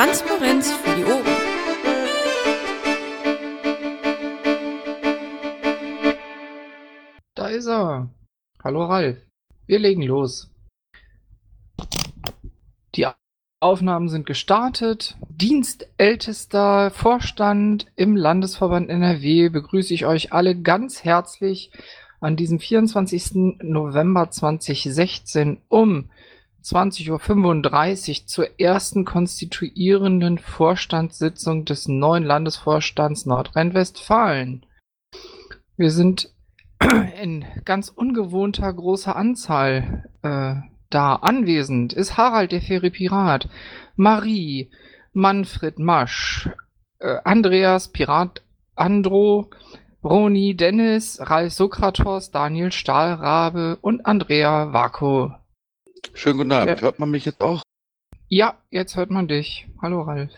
Transparenz für die Ohren. Da ist er. Hallo Ralf. Wir legen los. Die Aufnahmen sind gestartet. Dienstältester Vorstand im Landesverband NRW begrüße ich euch alle ganz herzlich an diesem 24. November 2016 um 20.35 Uhr zur ersten konstituierenden Vorstandssitzung des neuen Landesvorstands Nordrhein-Westfalen. Wir sind in ganz ungewohnter großer Anzahl äh, da anwesend. Ist Harald der Fähre Pirat, Marie, Manfred Masch, äh, Andreas Pirat Andro, Roni Dennis, Ralf Sokratos, Daniel Stahlrabe und Andrea Vako. Schönen guten Abend. Ja. Hört man mich jetzt auch? Ja, jetzt hört man dich. Hallo Ralf.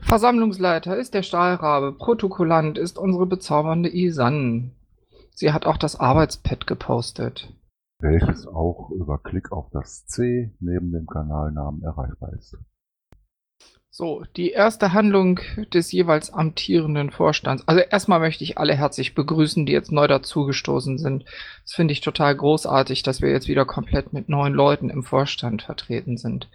Versammlungsleiter ist der Stahlrabe, Protokollant ist unsere bezaubernde Isan. Sie hat auch das Arbeitspad gepostet. welches auch über Klick auf das C neben dem Kanalnamen erreichbar ist. So, die erste Handlung des jeweils amtierenden Vorstands. Also erstmal möchte ich alle herzlich begrüßen, die jetzt neu dazugestoßen sind. Das finde ich total großartig, dass wir jetzt wieder komplett mit neun Leuten im Vorstand vertreten sind.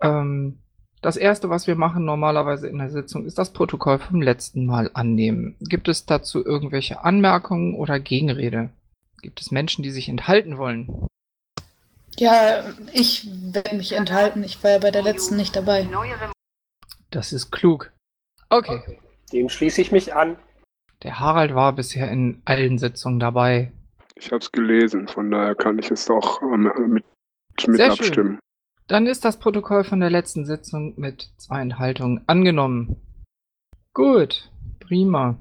Ähm, das erste, was wir machen normalerweise in der Sitzung, ist das Protokoll vom letzten Mal annehmen. Gibt es dazu irgendwelche Anmerkungen oder Gegenrede? Gibt es Menschen, die sich enthalten wollen? Ja, ich werde mich enthalten. Ich war ja bei der letzten nicht dabei. Das ist klug. Okay. Dem schließe ich mich an. Der Harald war bisher in allen Sitzungen dabei. Ich habe es gelesen, von daher kann ich es auch ähm, mit, mit Sehr abstimmen. Dann ist das Protokoll von der letzten Sitzung mit zwei Enthaltungen angenommen. Gut, prima.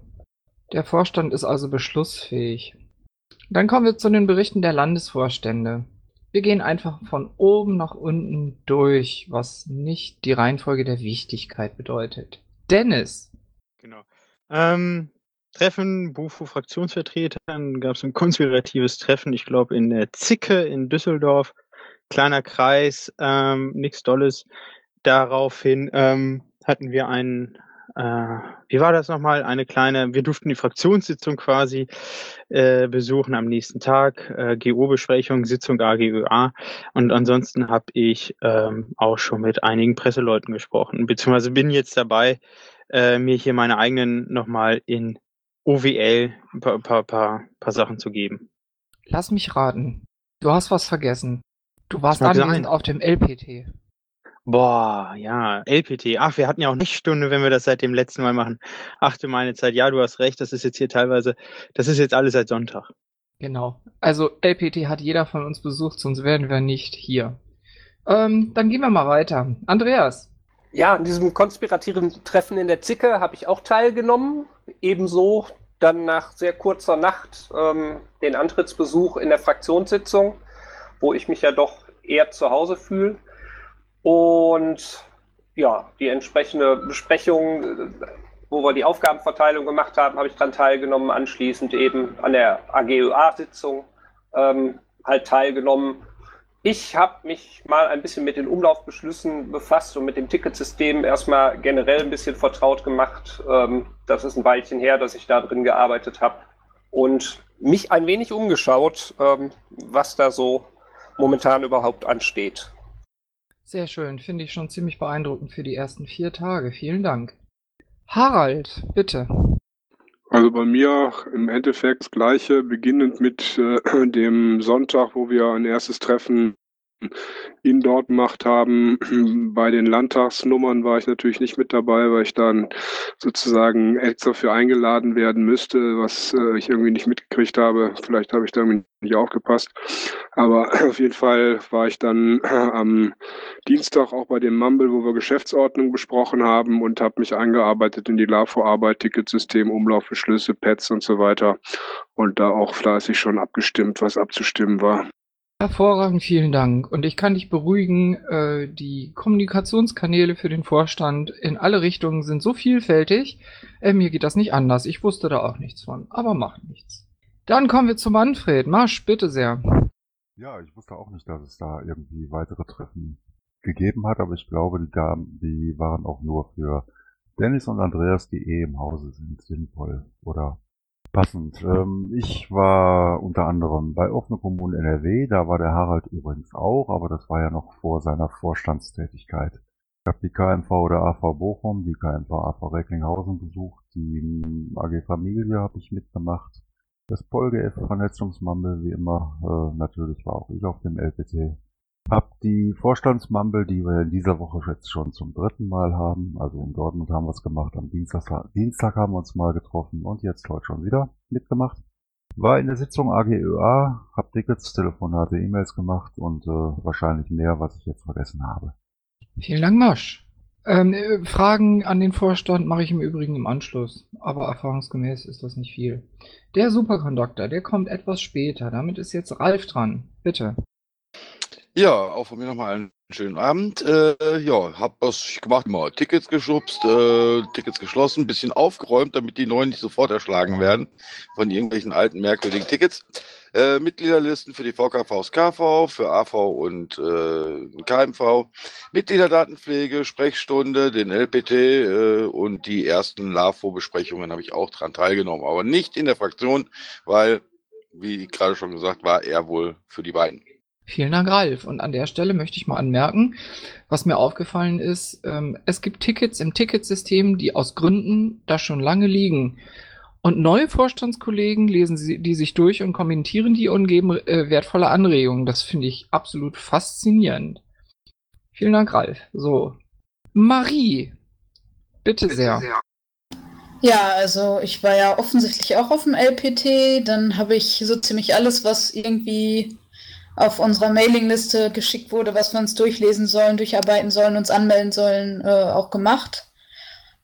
Der Vorstand ist also beschlussfähig. Dann kommen wir zu den Berichten der Landesvorstände. Wir gehen einfach von oben nach unten durch, was nicht die Reihenfolge der Wichtigkeit bedeutet. Dennis, Genau. Ähm, Treffen, Bufo-Fraktionsvertretern, gab es ein konspiratives Treffen, ich glaube in der Zicke in Düsseldorf. Kleiner Kreis, ähm, nichts Dolles. Daraufhin ähm, hatten wir einen, äh, wie war das nochmal? Eine kleine, wir durften die Fraktionssitzung quasi äh, besuchen am nächsten Tag, äh, GO-Besprechung, Sitzung AGÖA. Und ansonsten habe ich ähm, auch schon mit einigen Presseleuten gesprochen, beziehungsweise bin jetzt dabei, äh, mir hier meine eigenen nochmal in OWL ein paar, paar, paar, paar Sachen zu geben. lass mich raten. Du hast was vergessen. Du warst anwesend auf dem LPT. Boah, ja, LPT. Ach, wir hatten ja auch nicht Stunde, wenn wir das seit dem letzten Mal machen. Achte meine Zeit. Ja, du hast recht, das ist jetzt hier teilweise, das ist jetzt alles seit Sonntag. Genau. Also LPT hat jeder von uns besucht, sonst wären wir nicht hier. Ähm, dann gehen wir mal weiter. Andreas. Ja, an diesem konspirativen Treffen in der Zicke habe ich auch teilgenommen. Ebenso dann nach sehr kurzer Nacht ähm, den Antrittsbesuch in der Fraktionssitzung, wo ich mich ja doch eher zu Hause fühle. Und ja, die entsprechende Besprechung, wo wir die Aufgabenverteilung gemacht haben, habe ich daran teilgenommen. Anschließend eben an der AGÖA-Sitzung ähm, halt teilgenommen. Ich habe mich mal ein bisschen mit den Umlaufbeschlüssen befasst und mit dem Ticketsystem erstmal generell ein bisschen vertraut gemacht. Ähm, das ist ein Weilchen her, dass ich da drin gearbeitet habe und mich ein wenig umgeschaut, ähm, was da so momentan überhaupt ansteht. Sehr schön, finde ich schon ziemlich beeindruckend für die ersten vier Tage. Vielen Dank. Harald, bitte. Also bei mir im Endeffekt das Gleiche, beginnend mit äh, dem Sonntag, wo wir ein erstes Treffen in dort gemacht haben. Bei den Landtagsnummern war ich natürlich nicht mit dabei, weil ich dann sozusagen extra für eingeladen werden müsste, was äh, ich irgendwie nicht mitgekriegt habe. Vielleicht habe ich da nicht aufgepasst. Aber auf jeden Fall war ich dann am Dienstag auch bei dem Mumble, wo wir Geschäftsordnung besprochen haben und habe mich eingearbeitet in die LAVO-Arbeit, Ticketsystem, Umlaufbeschlüsse, Pads und so weiter. Und da auch fleißig schon abgestimmt, was abzustimmen war. Hervorragend, vielen Dank. Und ich kann dich beruhigen, äh, die Kommunikationskanäle für den Vorstand in alle Richtungen sind so vielfältig. Äh, mir geht das nicht anders. Ich wusste da auch nichts von, aber macht nichts. Dann kommen wir zu Manfred. Marsch, bitte sehr. Ja, ich wusste auch nicht, dass es da irgendwie weitere Treffen gegeben hat, aber ich glaube, die, gaben, die waren auch nur für Dennis und Andreas, die eh im Hause sind, sinnvoll oder passend. Ähm, ich war unter anderem bei Offene Kommunen NRW, da war der Harald übrigens auch, aber das war ja noch vor seiner Vorstandstätigkeit. Ich habe die KMV oder AV Bochum, die KMV AV Recklinghausen besucht, die AG Familie habe ich mitgemacht, das Polge F Vernetzungsmammel wie immer, äh, natürlich war auch ich auf dem LPT. Hab die Vorstandsmammel, die wir in dieser Woche jetzt schon zum dritten Mal haben, also in Dortmund haben wir es gemacht, am Dienstag, Dienstag haben wir uns mal getroffen und jetzt heute schon wieder mitgemacht. War in der Sitzung AGÖA, hab Tickets, Telefonate, E-Mails gemacht und äh, wahrscheinlich mehr, was ich jetzt vergessen habe. Vielen Dank, Marsch. Ähm, äh, Fragen an den Vorstand mache ich im Übrigen im Anschluss, aber erfahrungsgemäß ist das nicht viel. Der Superconductor, der kommt etwas später. Damit ist jetzt Ralf dran. Bitte. Ja, auch von mir nochmal einen schönen Abend. Äh, ja, hab was gemacht, mal Tickets geschubst, äh, Tickets geschlossen, bisschen aufgeräumt, damit die neuen nicht sofort erschlagen werden von irgendwelchen alten merkwürdigen Tickets. Äh, Mitgliederlisten für die VKVs KV, für AV und äh, KMV, Mitgliederdatenpflege, Sprechstunde, den LPT äh, und die ersten LAFO-Besprechungen habe ich auch dran teilgenommen, aber nicht in der Fraktion, weil, wie gerade schon gesagt, war er wohl für die beiden. Vielen Dank, Ralf. Und an der Stelle möchte ich mal anmerken, was mir aufgefallen ist, ähm, es gibt Tickets im Ticketsystem, die aus Gründen da schon lange liegen. Und neue Vorstandskollegen lesen sie, die sich durch und kommentieren die und geben äh, wertvolle Anregungen. Das finde ich absolut faszinierend. Vielen Dank, Ralf. So. Marie. Bitte sehr. Ja, also ich war ja offensichtlich auch auf dem LPT. Dann habe ich so ziemlich alles, was irgendwie auf unserer Mailingliste geschickt wurde, was wir uns durchlesen sollen, durcharbeiten sollen, uns anmelden sollen, äh, auch gemacht.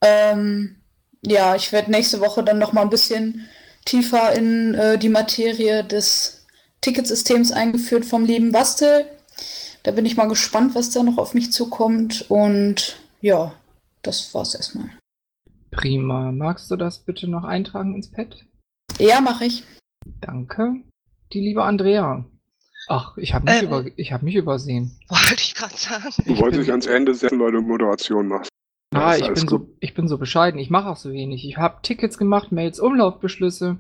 Ähm, ja, ich werde nächste Woche dann noch mal ein bisschen tiefer in äh, die Materie des Ticketsystems eingeführt vom lieben Bastel. Da bin ich mal gespannt, was da noch auf mich zukommt. Und ja, das war's erstmal. Prima. Magst du das bitte noch eintragen ins Pad? Ja, mache ich. Danke. Die liebe Andrea. Ach, ich habe mich, Ähm. über, ich hab mich übersehen. Wollte ich gerade sagen. Du wolltest dich ans Ende setzen, weil du Moderation machst. Ah, ich bin, gut. so, ich bin so bescheiden. Ich mache auch so wenig. Ich habe Tickets gemacht, Mails, Umlaufbeschlüsse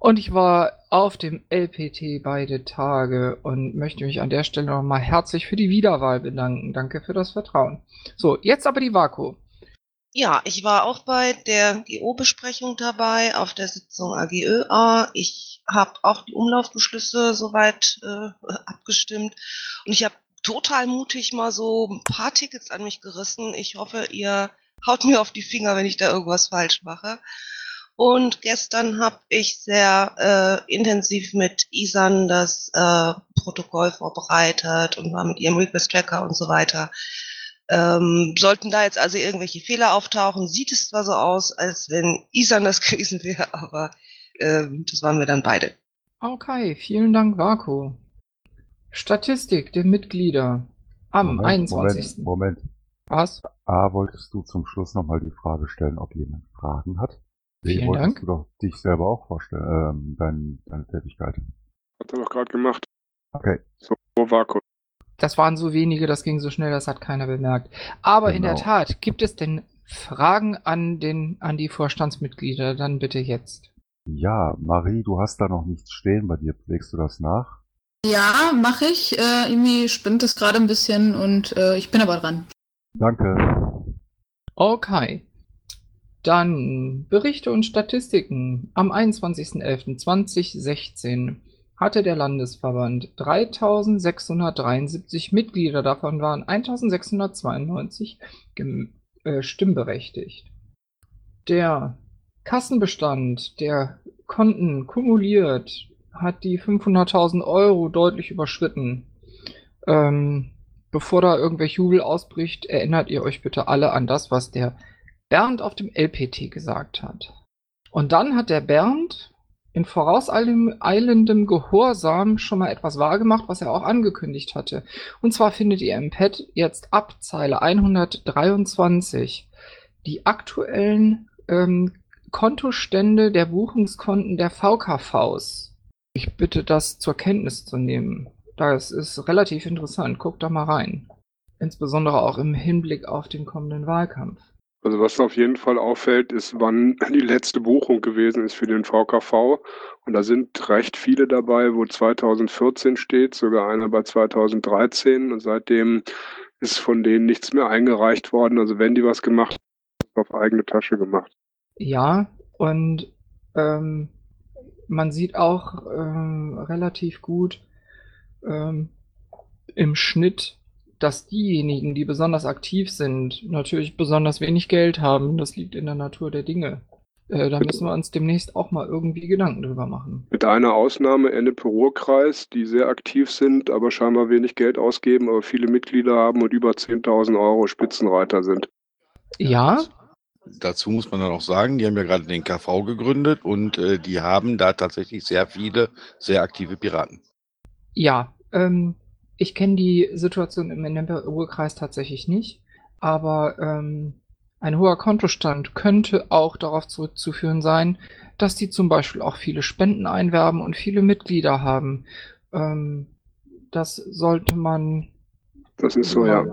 und ich war auf dem LPT beide Tage und möchte mich an der Stelle nochmal herzlich für die Wiederwahl bedanken. Danke für das Vertrauen. So, jetzt aber die Vaku. Ja, ich war auch bei der GO-Besprechung dabei, auf der Sitzung AGÖA. Ich habe auch die Umlaufbeschlüsse soweit äh, abgestimmt und ich habe total mutig mal so ein paar Tickets an mich gerissen. Ich hoffe, ihr haut mir auf die Finger, wenn ich da irgendwas falsch mache. Und gestern habe ich sehr äh, intensiv mit Isan das äh, Protokoll vorbereitet und war mit ihrem Request Tracker und so weiter. Ähm, sollten da jetzt also irgendwelche Fehler auftauchen, sieht es zwar so aus, als wenn Isan das gewesen wäre, aber ähm, das waren wir dann beide. Okay, vielen Dank, Vaku. Statistik der Mitglieder am Moment, 21. Moment, Moment. Was? A, wolltest du zum Schluss nochmal die Frage stellen, ob jemand Fragen hat? B, Vielen wolltest Dank. du doch dich selber auch vorstellen, ähm, dein, deine Tätigkeit. Hat er doch gerade gemacht. Okay, So, kurz. Das waren so wenige, das ging so schnell, das hat keiner bemerkt. Aber in der Genau. Tat, gibt es denn Fragen an, den, an die Vorstandsmitglieder? Dann bitte jetzt. ja, Marie, du hast da noch nichts stehen bei dir. Pflegst du das nach? Ja, mache ich. Äh, irgendwie spinnt es gerade ein bisschen und äh, ich bin aber dran. Danke. Okay. Dann Berichte und Statistiken. Am 21.11.2016 hatte der Landesverband 3673 Mitglieder, davon waren 1692 gem- äh, stimmberechtigt. Der Kassenbestand der Konten kumuliert hat die 500.000 Euro deutlich überschritten. Ähm, bevor da irgendwelch Jubel ausbricht, erinnert ihr euch bitte alle an das, was der Bernd auf dem LPT gesagt hat. Und dann hat der Bernd in vorauseilendem Gehorsam schon mal etwas wahrgemacht, was er auch angekündigt hatte. Und zwar findet ihr im Pad jetzt ab Zeile 123 die aktuellen ähm, Kontostände der Buchungskonten der VKVs. Ich bitte das zur Kenntnis zu nehmen. Das ist relativ interessant. Guckt da mal rein. insbesondere auch im Hinblick auf den kommenden Wahlkampf. Also was auf jeden Fall auffällt, ist, wann die letzte Buchung gewesen ist für den VKV. Und da sind recht viele dabei, wo 2014 steht, sogar einer bei 2013. Und seitdem ist von denen nichts mehr eingereicht worden. Also wenn die was gemacht haben, auf eigene Tasche gemacht. Ja, und ähm, man sieht auch ähm, relativ gut ähm, im Schnitt, dass diejenigen, die besonders aktiv sind, natürlich besonders wenig Geld haben. Das liegt in der Natur der Dinge. Äh, da müssen wir uns demnächst auch mal irgendwie Gedanken drüber machen. Mit einer Ausnahme Ennepe-Ruhr-Kreis, die sehr aktiv sind, aber scheinbar wenig Geld ausgeben, aber viele Mitglieder haben und über 10.000 Euro Spitzenreiter sind. Ja, Dazu muss man dann auch sagen, die haben ja gerade den KV gegründet und äh, die haben da tatsächlich sehr viele sehr aktive Piraten. ja. Ähm, ich kenne die Situation im Ennepe-Ruhr-Kreis tatsächlich nicht, aber ähm, ein hoher Kontostand könnte auch darauf zurückzuführen sein, dass die zum Beispiel auch viele Spenden einwerben und viele Mitglieder haben. Ähm, das sollte man Das ist so, ja.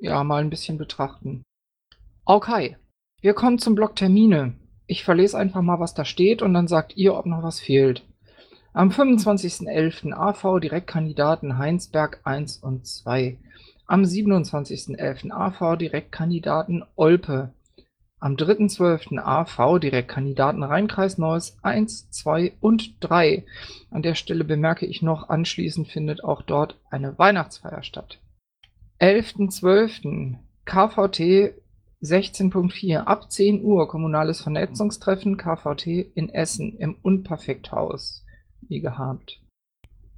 ja mal ein bisschen betrachten. Okay, wir kommen zum Block Termine. Ich verlese einfach mal, was da steht und dann sagt ihr, ob noch was fehlt. Am 25.11. AV Direktkandidaten Heinsberg 1 und 2. Am 27.11. AV Direktkandidaten Olpe. Am 3.12. AV Direktkandidaten Rheinkreis Neuss 1, 2 und 3. An der Stelle bemerke ich noch, anschließend findet auch dort eine Weihnachtsfeier statt. 11.12. KVT 16.4 ab 10 Uhr kommunales Vernetzungstreffen KVT in Essen im Unperfekthaus, wie gehabt.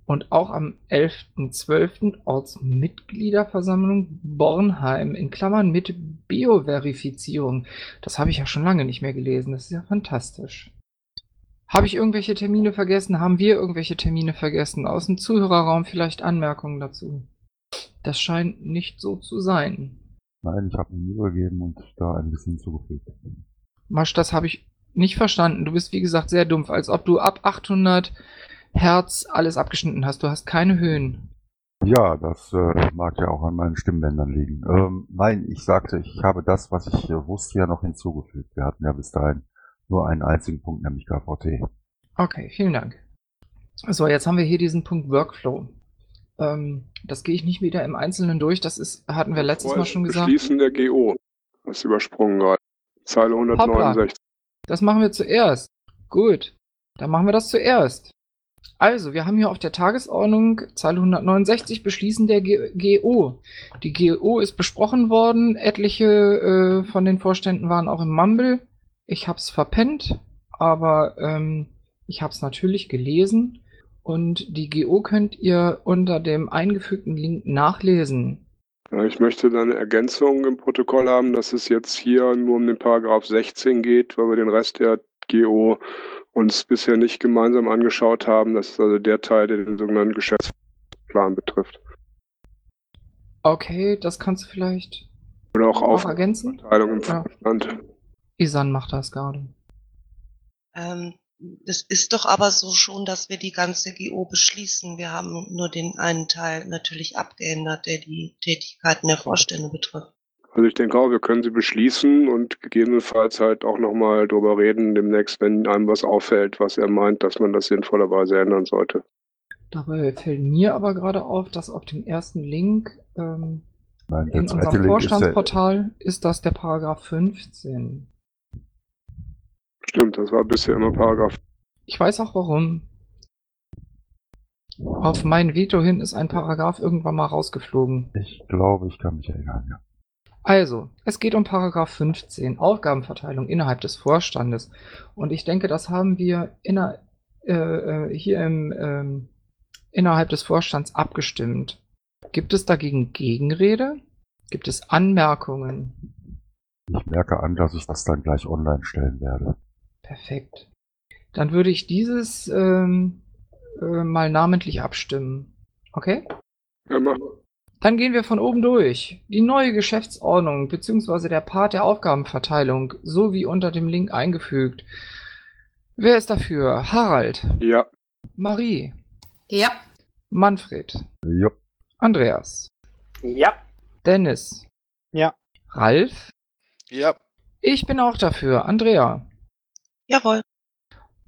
Und auch am 11.12. Ortsmitgliederversammlung Bornheim in Klammern mit Bioverifizierung. Das habe ich ja schon lange nicht mehr gelesen. Das ist ja fantastisch. Habe ich irgendwelche Termine vergessen? Haben wir irgendwelche Termine vergessen? Aus dem Zuhörerraum vielleicht Anmerkungen dazu? Das scheint nicht so zu sein. Nein, ich habe mir Mühe gegeben und da ein bisschen hinzugefügt. Masch, das habe ich nicht verstanden. Du bist wie gesagt sehr dumpf, als ob du ab 800 Hertz alles abgeschnitten hast. Du hast keine Höhen. Ja, das äh, mag ja auch an meinen Stimmbändern liegen. Ähm, nein, ich sagte, ich habe das, was ich äh, wusste, ja noch hinzugefügt. Wir hatten ja bis dahin nur einen einzigen Punkt, nämlich KVT. Okay, vielen Dank. So, jetzt haben wir hier diesen Punkt Workflow. Ähm, das gehe ich nicht wieder im Einzelnen durch. Das ist, hatten wir letztes Mal schon gesagt. Beschließen der GO. Das ist übersprungen gerade. Zeile 169. Das machen wir zuerst. Gut. Dann machen wir das zuerst. Also, wir haben hier auf der Tagesordnung Zeile 169 Beschließen der GO. Die GO ist besprochen worden. Etliche äh, von den Vorständen waren auch im Mumble. Ich habe es verpennt, aber ähm, ich habe es natürlich gelesen. Und die GO könnt ihr unter dem eingefügten Link nachlesen. Ja, ich möchte da eine Ergänzung im Protokoll haben, dass es jetzt hier nur um den Paragraph 16 geht, weil wir den Rest der GO uns bisher nicht gemeinsam angeschaut haben. Das ist also der Teil, der den sogenannten Geschäftsplan betrifft. Okay, das kannst du vielleicht Oder auch auch ergänzen. Aufteilung im Ja. Vorstand. Isan macht das gerade. Ähm, das ist doch aber so schon, dass wir die ganze GO beschließen. Wir haben nur den einen Teil natürlich abgeändert, der die Tätigkeiten der Vorstände betrifft. Also ich denke auch, wir können sie beschließen und gegebenenfalls halt auch nochmal drüber reden demnächst, wenn einem was auffällt, was er meint, dass man das sinnvollerweise ändern sollte. Dabei fällt mir aber gerade auf, dass auf dem ersten Link ähm, Nein, in unserem Link ist der, Vorstandsportal ist das der Paragraph 15. Stimmt, das war bisher immer Paragraph. Ich weiß auch warum. Auf mein Veto hin ist ein Paragraph irgendwann mal rausgeflogen. ich glaube, ich kann mich erinnern, ja. Also, es geht um Paragraph 15, Aufgabenverteilung innerhalb des Vorstandes. Und ich denke, das haben wir inner, äh, äh, hier im, ähm, innerhalb des Vorstands abgestimmt. Gibt es dagegen Gegenrede? Gibt es Anmerkungen? Ich merke an, dass ich das dann gleich online stellen werde. Perfekt. Dann würde ich dieses ähm, äh, mal namentlich abstimmen. Okay? Ja, mach. Dann gehen wir von oben durch. Die neue Geschäftsordnung bzw. der Part der Aufgabenverteilung, so wie unter dem Link eingefügt. Wer ist dafür? Harald, Ja, Marie, Ja. Manfred, Jo, Andreas, Ja, Dennis. Ja. Ralf. Ja, Ich bin auch dafür. Andrea. Jawohl.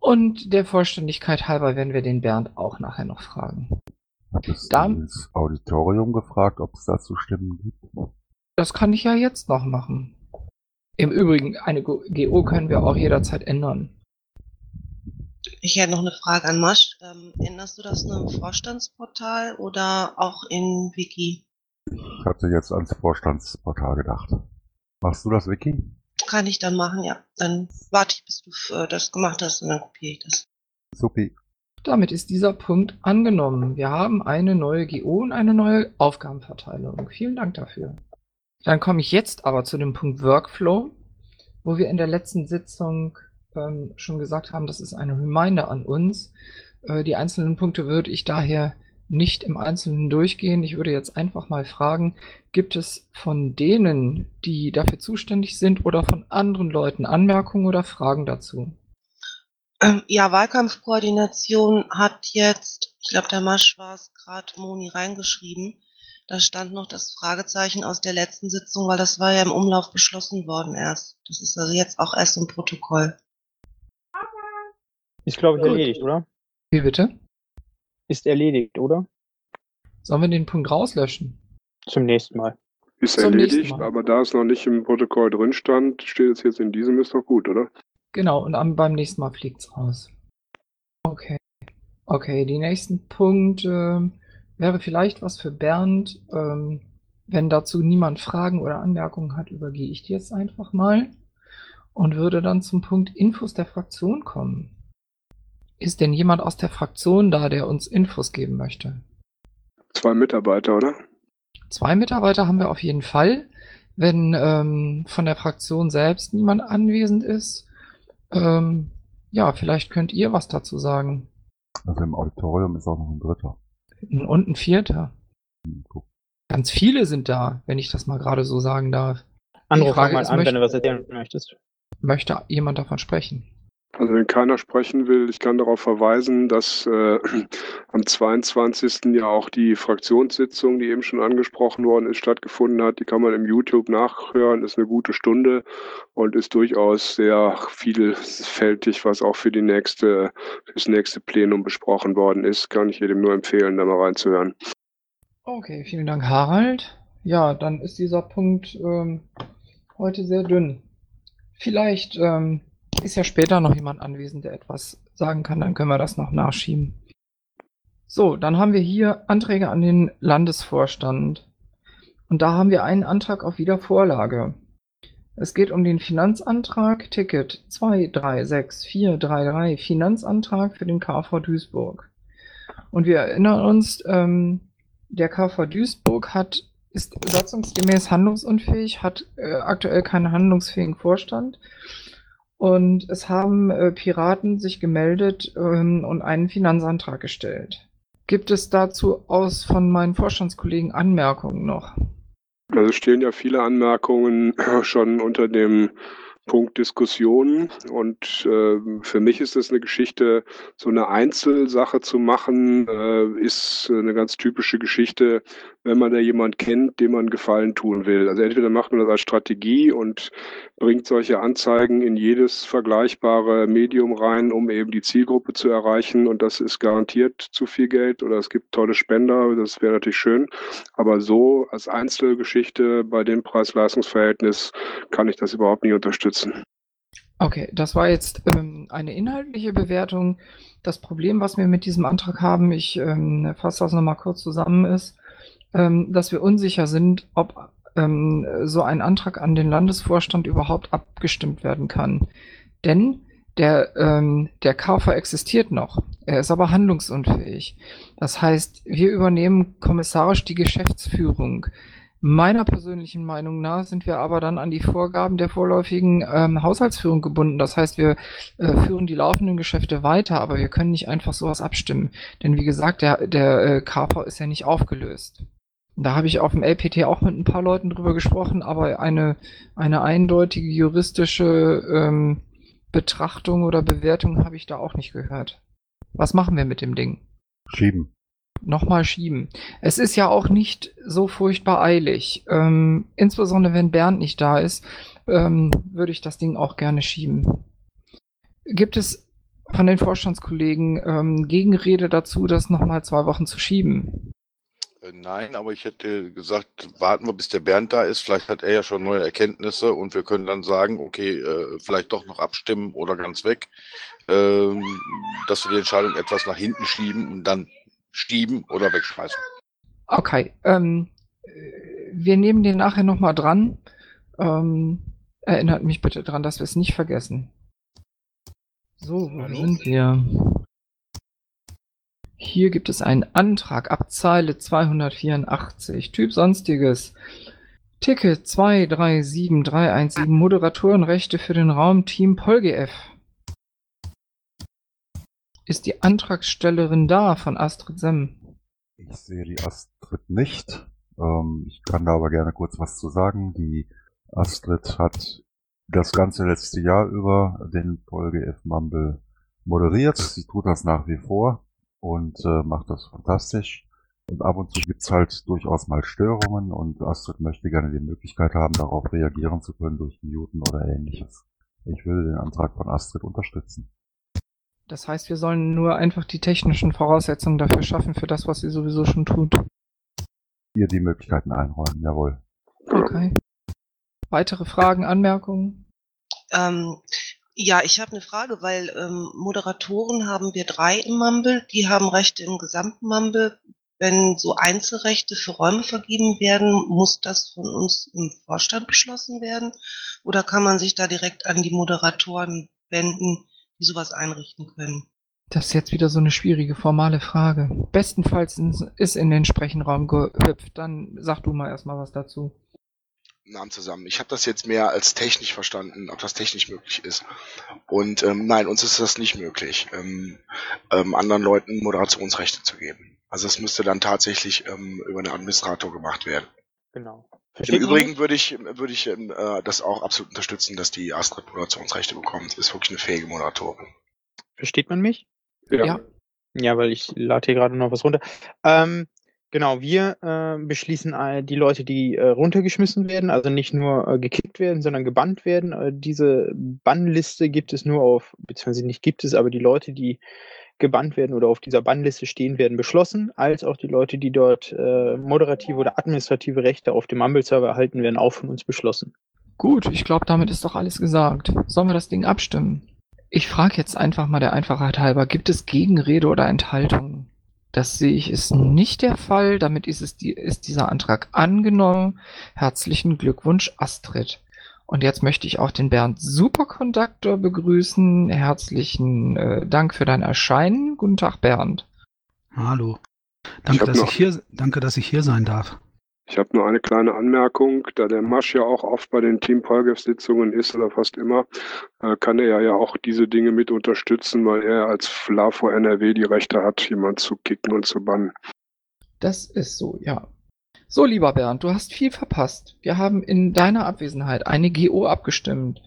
Und der Vollständigkeit halber werden wir den Bernd auch nachher noch fragen. Es Dann- ins Auditorium gefragt, ob es dazu Stimmen gibt? Das kann ich ja jetzt noch machen. Im Übrigen, eine Go- können wir auch jederzeit ändern. Ich hätte noch eine Frage an Masch. Ähm, änderst du das nur im Vorstandsportal oder auch in Wiki? Ich hatte jetzt ans Vorstandsportal gedacht. Machst du das, Vicky? Kann ich dann machen, ja. Dann warte ich, bis du äh, das gemacht hast und dann kopiere ich das. Supi. Damit ist dieser Punkt angenommen. Wir haben eine neue GO und eine neue Aufgabenverteilung. Vielen Dank dafür. Dann komme ich jetzt aber zu dem Punkt Workflow, wo wir in der letzten Sitzung ähm, schon gesagt haben, das ist eine Reminder an uns. Äh, die einzelnen Punkte würde ich daher nicht im Einzelnen durchgehen. Ich würde jetzt einfach mal fragen, gibt es von denen, die dafür zuständig sind oder von anderen Leuten Anmerkungen oder Fragen dazu? Ähm, ja, Wahlkampfkoordination hat jetzt, ich glaube, der Masch war es gerade, Moni reingeschrieben. Da stand noch das Fragezeichen aus der letzten Sitzung, weil das war ja im Umlauf beschlossen worden erst. Das ist also jetzt auch erst im Protokoll. Ist, glaube ich, erledigt, oder? Wie bitte? Ist erledigt, oder? Sollen wir den Punkt rauslöschen? Zum nächsten Mal. Ist Zum erledigt, Mal. aber da es noch nicht im Protokoll drin stand, steht es jetzt in diesem, ist doch gut, oder? Genau, und am, beim nächsten Mal fliegt's raus. Okay. Okay, die nächsten Punkt ähm, wäre vielleicht was für Bernd. Ähm, wenn dazu niemand Fragen oder Anmerkungen hat, übergehe ich die jetzt einfach mal und würde dann zum Punkt Infos der Fraktion kommen. Ist denn jemand aus der Fraktion da, der uns Infos geben möchte? Zwei Mitarbeiter, oder? Zwei Mitarbeiter haben wir auf jeden Fall. Wenn ähm, von der Fraktion selbst niemand anwesend ist, ähm, ja, vielleicht könnt ihr was dazu sagen. Also im Auditorium ist auch noch ein dritter. Und ein vierter. Hm, guck. Ganz viele sind da, wenn ich das mal gerade so sagen darf. Andere Frage fang mal ist, an, wenn möchte- du was erzählen möchtest. Möchte jemand davon sprechen? Also wenn keiner sprechen will, ich kann darauf verweisen, dass äh, am 22. ja auch die Fraktionssitzung, die eben schon angesprochen worden ist, stattgefunden hat. Die kann man im YouTube nachhören, ist eine gute Stunde und ist durchaus sehr vielfältig, was auch für die nächste, fürs nächste Plenum besprochen worden ist. Kann ich jedem nur empfehlen, da mal reinzuhören. Okay, vielen Dank, Harald. Ja, dann ist dieser Punkt ähm, heute sehr dünn. Vielleicht ähm, ist ja später noch jemand anwesend, der etwas sagen kann, dann können wir das noch nachschieben. So, dann haben wir hier Anträge an den Landesvorstand. Und da haben wir einen Antrag auf Wiedervorlage. Es geht um den Finanzantrag Ticket 236433, Finanzantrag für den KV Duisburg. Und wir erinnern uns, ähm, der KV Duisburg hat, ist satzungsgemäß handlungsunfähig, hat äh, aktuell keinen handlungsfähigen Vorstand. Und es haben äh, Piraten sich gemeldet ähm, und einen Finanzantrag gestellt. Gibt es dazu aus von meinen Vorstandskollegen Anmerkungen noch? Also stehen ja viele Anmerkungen schon unter dem Punkt Diskussion und äh, für mich ist das eine Geschichte, so eine Einzelsache zu machen, äh, ist eine ganz typische Geschichte, wenn man da jemand kennt, dem man Gefallen tun will. Also entweder macht man das als Strategie und bringt solche Anzeigen in jedes vergleichbare Medium rein, um eben die Zielgruppe zu erreichen und das ist garantiert zu viel Geld oder es gibt tolle Spender, das wäre natürlich schön, aber so als Einzelgeschichte bei dem Preis-Leistungs-Verhältnis kann ich das überhaupt nicht unterstützen. Okay, das war jetzt ähm, eine inhaltliche Bewertung. Das Problem, was wir mit diesem Antrag haben, ich ähm, fasse das nochmal kurz zusammen, ist, ähm, dass wir unsicher sind, ob ähm, so ein Antrag an den Landesvorstand überhaupt abgestimmt werden kann. Denn der, ähm, der KV existiert noch. Er ist aber handlungsunfähig. Das heißt, wir übernehmen kommissarisch die Geschäftsführung. Meiner persönlichen Meinung nach sind wir aber dann an die Vorgaben der vorläufigen ähm, Haushaltsführung gebunden. Das heißt, wir äh, führen die laufenden Geschäfte weiter, aber wir können nicht einfach sowas abstimmen. Denn wie gesagt, der, der äh, KV ist ja nicht aufgelöst. Da habe ich auf dem LPT auch mit ein paar Leuten drüber gesprochen, aber eine, eine eindeutige juristische ähm, Betrachtung oder Bewertung habe ich da auch nicht gehört. Was machen wir mit dem Ding? Schieben. nochmal schieben. Es ist ja auch nicht so furchtbar eilig. Ähm, insbesondere wenn Bernd nicht da ist, ähm, würde ich das Ding auch gerne schieben. Gibt es von den Vorstandskollegen ähm, Gegenrede dazu, das nochmal zwei Wochen zu schieben? Äh, Nein, aber ich hätte gesagt, warten wir, bis der Bernd da ist. Vielleicht hat er ja schon neue Erkenntnisse und wir können dann sagen, okay, äh, vielleicht doch noch abstimmen oder ganz weg, ähm, dass wir die Entscheidung etwas nach hinten schieben und dann schieben oder wegschmeißen. Okay, ähm, äh, wir nehmen den nachher nochmal dran. Ähm, erinnert mich bitte dran, dass wir es nicht vergessen. So, wo Hallo? sind wir? Hier gibt es einen Antrag ab Zeile 284, Typ Sonstiges. Ticket 237317, Moderatorenrechte für den Raum Team PolGF. Ist die Antragstellerin da von Astrid Sem? Ich sehe die Astrid nicht. Ähm, ich kann da aber gerne kurz was zu sagen. Die Astrid hat das ganze letzte Jahr über den Folge F Mumble moderiert. Sie tut das nach wie vor und äh, macht das fantastisch. Und ab und zu gibt's halt durchaus mal Störungen und Astrid möchte gerne die Möglichkeit haben, darauf reagieren zu können durch Muten oder ähnliches. Ich will den Antrag von Astrid unterstützen. Das heißt, wir sollen nur einfach die technischen Voraussetzungen dafür schaffen, für das, was sie sowieso schon tut. Ihr die Möglichkeiten einräumen, jawohl. Okay. Weitere Fragen, Anmerkungen? Ähm, ja, ich habe eine Frage, weil ähm, Moderatoren haben wir drei im Mumble, die haben Rechte im gesamten Mumble. Wenn so Einzelrechte für Räume vergeben werden, muss das von uns im Vorstand beschlossen werden? Oder kann man sich da direkt an die Moderatoren wenden, die sowas einrichten können? Das ist jetzt wieder so eine schwierige formale Frage. Bestenfalls ist in den Sprechenraum gehüpft. Dann sag du mal erstmal was dazu. Namen zusammen. Ich habe das jetzt mehr als technisch verstanden, ob das technisch möglich ist. Und ähm, nein, uns ist das nicht möglich, ähm, ähm, anderen Leuten Moderationsrechte zu geben. Also es müsste dann tatsächlich ähm, über einen Administrator gemacht werden. Genau. Im Versteht man Übrigen würde ich, würde ich ähm, äh, das auch absolut unterstützen, dass die Astrid Moderationsrechte bekommt. Ist wirklich eine fähige Moderatorin. Versteht man mich? Ja. Ja. Ja, weil ich lade hier gerade noch was runter. Ähm, genau, wir äh, beschließen äh, die Leute, die äh, runtergeschmissen werden, also nicht nur äh, gekickt werden, sondern gebannt werden. Äh, diese Bannliste gibt es nur auf, beziehungsweise nicht gibt es, aber die Leute, die gebannt werden oder auf dieser Bannliste stehen, werden beschlossen, als auch die Leute, die dort äh, moderative oder administrative Rechte auf dem Mumble-Server erhalten, werden auch von uns beschlossen. Gut, ich glaube, damit ist doch alles gesagt. Sollen wir das Ding abstimmen? Ich frage jetzt einfach mal der Einfachheit halber, gibt es Gegenrede oder Enthaltungen? Das sehe ich ist nicht der Fall. Damit ist, es die, ist dieser Antrag angenommen. Herzlichen Glückwunsch, Astrid. Und jetzt möchte ich auch den Bernd Superconductor begrüßen. Herzlichen äh, Dank für dein Erscheinen. Guten Tag, Bernd. Hallo. Danke, hab dass noch- ich hier, danke, dass ich hier sein darf. Ich habe nur eine kleine Anmerkung, da der Masch ja auch oft bei den Team Polgef-Sitzungen ist oder fast immer, äh, kann er ja auch diese Dinge mit unterstützen, weil er als FLAFO NRW die Rechte hat, jemand zu kicken und zu bannen. Das ist so, ja. So, lieber Bernd, du hast viel verpasst. Wir haben in deiner Abwesenheit eine GO abgestimmt.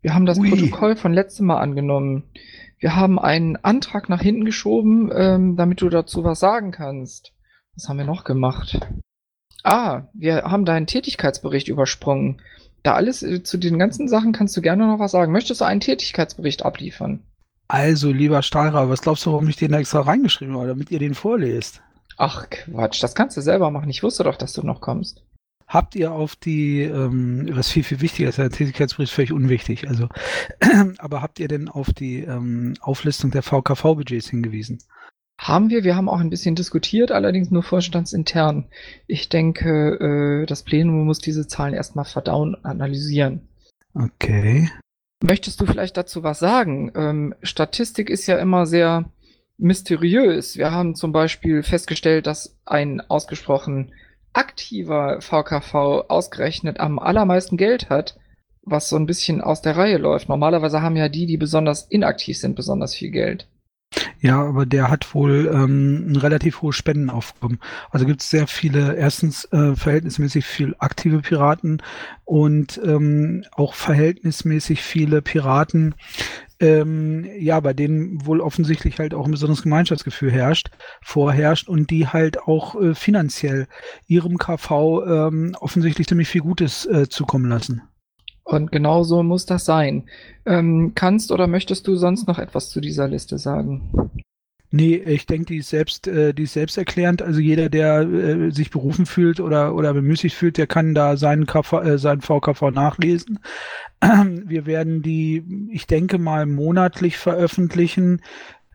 Wir haben das Ui. Protokoll von letztem Mal angenommen. Wir haben einen Antrag nach hinten geschoben, ähm, damit du dazu was sagen kannst. Was haben wir noch gemacht? Ah, wir haben deinen Tätigkeitsbericht übersprungen. Da alles äh, zu den ganzen Sachen kannst du gerne noch was sagen. Möchtest du einen Tätigkeitsbericht abliefern? Also, lieber Stahlra, was glaubst du, warum ich den extra reingeschrieben habe, damit ihr den vorlest? Ach Quatsch, das kannst du selber machen. Ich wusste doch, dass du noch kommst. Habt ihr auf die, ähm, was viel, viel wichtiger ist, der Tätigkeitsbericht ist völlig unwichtig, also, aber habt ihr denn auf die ähm, Auflistung der VKV-Budgets hingewiesen? Haben wir, wir haben auch ein bisschen diskutiert, allerdings nur vorstandsintern. Ich denke, äh, das Plenum muss diese Zahlen erstmal verdauen, analysieren. Okay. Möchtest du vielleicht dazu was sagen? Ähm, Statistik ist ja immer sehr mysteriös. Wir haben zum Beispiel festgestellt, dass ein ausgesprochen aktiver VKV ausgerechnet am allermeisten Geld hat, was so ein bisschen aus der Reihe läuft. Normalerweise haben ja die, die besonders inaktiv sind, besonders viel Geld. Ja, aber der hat wohl ähm, ein relativ hohes Spendenaufkommen. Also gibt es sehr viele, erstens äh, verhältnismäßig viel aktive Piraten und ähm, auch verhältnismäßig viele Piraten, ähm, ja, bei denen wohl offensichtlich halt auch ein besonderes Gemeinschaftsgefühl herrscht, vorherrscht und die halt auch äh, finanziell ihrem KV ähm, offensichtlich ziemlich viel Gutes äh, zukommen lassen. Und genau so muss das sein. Ähm, kannst oder möchtest du sonst noch etwas zu dieser Liste sagen? Nee, ich denke, die ist selbst, äh, die ist selbsterklärend. Also jeder, der äh, sich berufen fühlt oder, oder bemüßigt fühlt, der kann da seinen, KV, äh, seinen VKV nachlesen. Wir werden die, ich denke mal, monatlich veröffentlichen.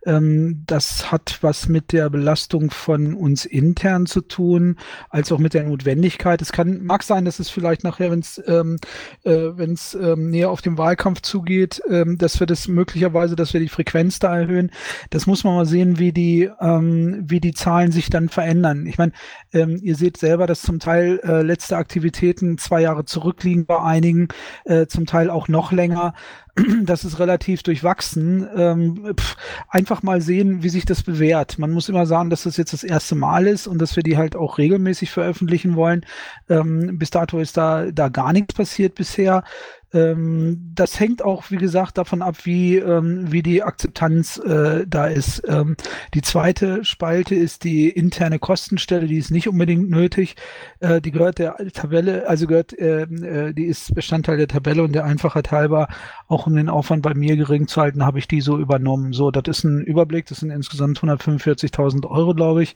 Ähm, das hat was mit der Belastung von uns intern zu tun, als auch mit der Notwendigkeit. Es kann, mag sein, dass es vielleicht nachher, wenn es ähm, äh, ähm, näher auf den Wahlkampf zugeht, ähm, dass wir das möglicherweise, dass wir die Frequenz da erhöhen. Das muss man mal sehen, wie die, ähm, wie die Zahlen sich dann verändern. Ich meine, ähm, ihr seht selber, dass zum Teil äh, letzte Aktivitäten zwei Jahre zurückliegen bei einigen, äh, zum Teil auch noch länger. Das ist relativ durchwachsen. Ähm, pf, einfach mal sehen, wie sich das bewährt. Man muss immer sagen, dass das jetzt das erste Mal ist und dass wir die halt auch regelmäßig veröffentlichen wollen. Ähm, bis dato ist da, da gar nichts passiert bisher. Ähm, das hängt auch, wie gesagt, davon ab, wie, ähm, wie die Akzeptanz äh, da ist. Ähm, die zweite Spalte ist die interne Kostenstelle, die ist nicht unbedingt nötig. Äh, die gehört der Tabelle, also gehört, ähm, äh, die ist Bestandteil der Tabelle und der Einfachheit halber, auch um den Aufwand bei mir gering zu halten, habe ich die so übernommen. So, das ist ein Überblick, das sind insgesamt 145.000 Euro, glaube ich,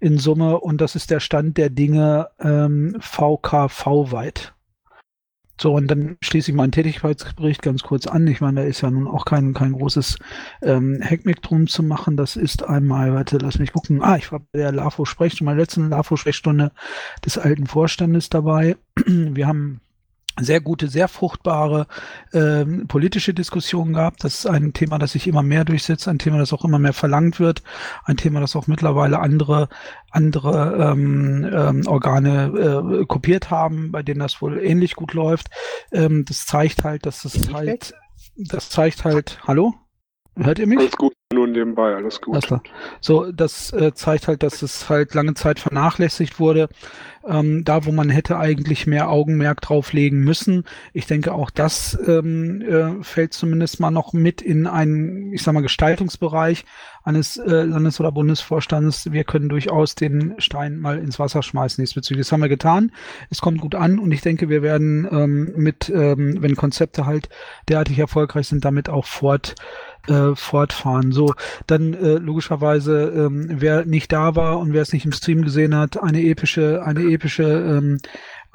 in Summe und das ist der Stand der Dinge ähm, VKV-weit. So, und dann schließe ich meinen Tätigkeitsbericht ganz kurz an. Ich meine, da ist ja nun auch kein, kein großes ähm, Hackmeck drum zu machen. Das ist einmal, warte, lass mich gucken. Ah, ich war bei der LAFO-Sprechstunde, meiner letzten LAFO-Sprechstunde des alten Vorstandes dabei. Wir haben sehr gute, sehr fruchtbare ähm, politische Diskussionen gehabt. Das ist ein Thema, das sich immer mehr durchsetzt, ein Thema, das auch immer mehr verlangt wird, ein Thema, das auch mittlerweile andere andere ähm, ähm, Organe äh, kopiert haben, bei denen das wohl ähnlich gut läuft. Ähm, das zeigt halt, dass es halt, das zeigt halt, hallo? Hört ihr mich? Alles gut, nur nebenbei, alles gut. Alles klar. So, das äh, zeigt halt, dass es halt lange Zeit vernachlässigt wurde. Ähm, da, wo man hätte eigentlich mehr Augenmerk drauflegen müssen. Ich denke, auch das ähm, äh, fällt zumindest mal noch mit in einen, ich sag mal, Gestaltungsbereich eines äh, Landes- oder Bundesvorstandes. Wir können durchaus den Stein mal ins Wasser schmeißen diesbezüglich. Das haben wir getan. Es kommt gut an und ich denke, wir werden ähm, mit, ähm, wenn Konzepte halt derartig erfolgreich sind, damit auch fort äh, fortfahren. So, dann äh, logischerweise, ähm, wer nicht da war und wer es nicht im Stream gesehen hat, eine epische, eine epische ähm,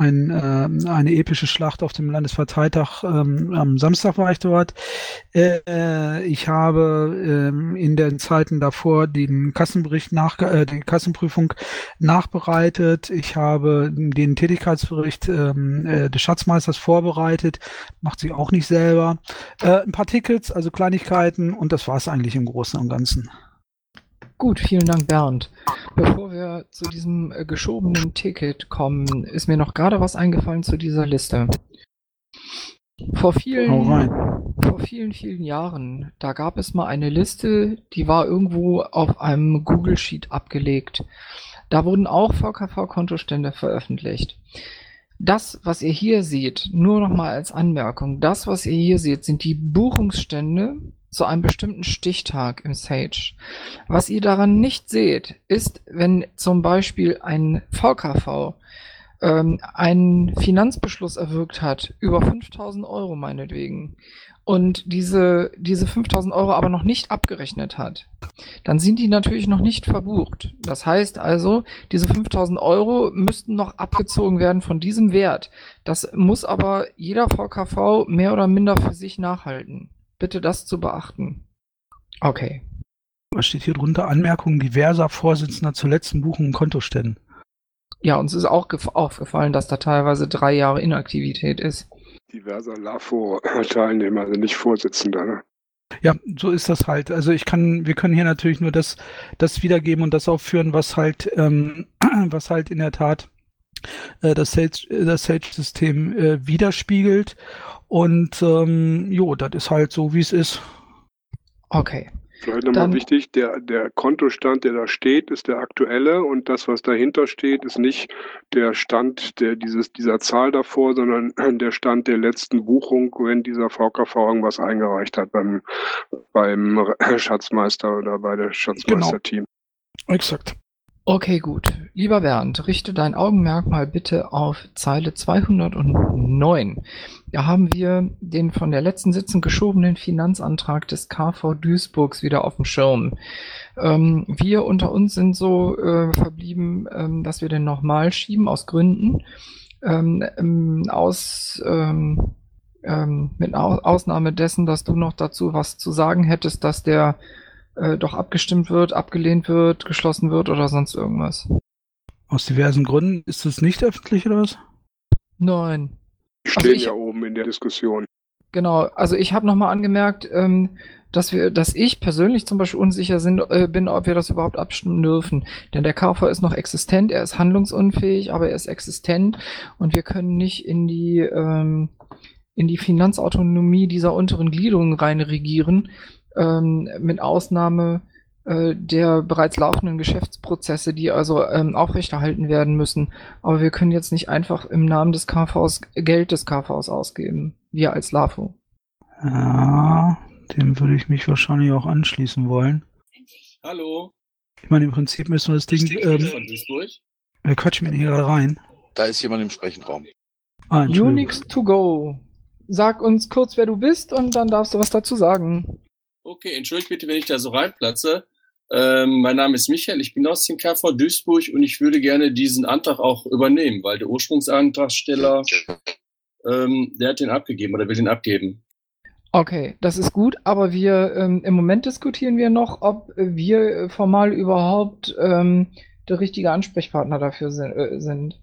ein, äh, eine epische Schlacht auf dem Landesparteitag. Ähm, am Samstag war ich dort. Äh, ich habe ähm, in den Zeiten davor den Kassenbericht nach, äh, die Kassenprüfung nachbereitet. Ich habe den Tätigkeitsbericht ähm, äh, des Schatzmeisters vorbereitet. Macht sie auch nicht selber. Äh, ein paar Tickets, also Kleinigkeiten und das war es eigentlich im Großen und Ganzen. Gut, vielen Dank, Bernd. Bevor wir zu diesem äh, geschobenen Ticket kommen, ist mir noch gerade was eingefallen zu dieser Liste. Vor vielen, vor vielen, vielen Jahren, da gab es mal eine Liste, die war irgendwo auf einem Google Sheet abgelegt. Da wurden auch VKV-Kontostände veröffentlicht. Das, was ihr hier seht, nur noch mal als Anmerkung, das, was ihr hier seht, sind die Buchungsstände zu einem bestimmten Stichtag im Sage. Was ihr daran nicht seht, ist, wenn zum Beispiel ein VKV ähm, einen Finanzbeschluss erwirkt hat, über 5000 Euro meinetwegen, und diese, diese 5000 Euro aber noch nicht abgerechnet hat, dann sind die natürlich noch nicht verbucht. Das heißt also, diese 5000 Euro müssten noch abgezogen werden von diesem Wert. Das muss aber jeder VKV mehr oder minder für sich nachhalten. Bitte das zu beachten. Okay. Was steht hier drunter? Anmerkungen diverser Vorsitzender zur letzten Buchung und Kontoständen. Ja, uns ist auch aufgefallen, dass da teilweise drei Jahre Inaktivität ist. Diverser LAFO-Teilnehmer, also nicht Vorsitzender. Ne? Ja, so ist das halt. Also ich kann, wir können hier natürlich nur das, das wiedergeben und das aufführen, was halt, ähm, was halt in der Tat das Sage-System äh, widerspiegelt. Und ähm, jo, das ist halt so, wie es ist. Okay. Vielleicht nochmal Dann- wichtig, der, der Kontostand, der da steht, ist der aktuelle und das, was dahinter steht, ist nicht der Stand der, dieses, dieser Zahl davor, sondern der Stand der letzten Buchung, wenn dieser VKV irgendwas eingereicht hat beim, beim Schatzmeister oder bei der Schatzmeisterteam. Exakt. Okay, gut. Lieber Bernd, richte dein Augenmerk mal bitte auf Zeile 209. Da haben wir den von der letzten Sitzung geschobenen Finanzantrag des KV Duisburgs wieder auf dem Schirm. Ähm, wir unter uns sind so äh, verblieben, ähm, dass wir den nochmal schieben aus Gründen. Ähm, ähm, aus, ähm, ähm, mit Au Ausnahme dessen, dass du noch dazu was zu sagen hättest, dass der äh, doch abgestimmt wird, abgelehnt wird, geschlossen wird oder sonst irgendwas. Aus diversen Gründen. Ist es nicht öffentlich oder was? Nein. Die Also stehen ich- ja oben in der Diskussion. Genau, also ich habe nochmal angemerkt, ähm, dass wir, dass ich persönlich zum Beispiel unsicher sind, äh, bin, ob wir das überhaupt abstimmen dürfen. Denn der KV ist noch existent, er ist handlungsunfähig, aber er ist existent und wir können nicht in die ähm, in die Finanzautonomie dieser unteren Gliederung rein regieren, ähm, mit Ausnahme äh, der bereits laufenden Geschäftsprozesse, die also ähm, aufrechterhalten werden müssen. Aber wir können jetzt nicht einfach im Namen des KVs Geld des KVs ausgeben. Wir als LAFO. Ja, dem würde ich mich wahrscheinlich auch anschließen wollen. Hallo, Ich meine, im Prinzip müssen wir das Ding. Ähm, Duisburg. wir quatschen mir hier gerade rein. Da ist jemand im Sprechenraum. Ah. Unix to go. Sag uns kurz, wer du bist und dann darfst du was dazu sagen. Okay, entschuldigt bitte, wenn ich da so reinplatze. Ähm, mein Name ist Michael, ich bin aus dem KV Duisburg und ich würde gerne diesen Antrag auch übernehmen, weil der Ursprungsantragsteller, ähm, der hat den abgegeben oder will den abgeben. Okay, das ist gut, aber wir ähm, im Moment diskutieren wir noch, ob wir formal überhaupt ähm, der richtige Ansprechpartner dafür sind. Äh, sind.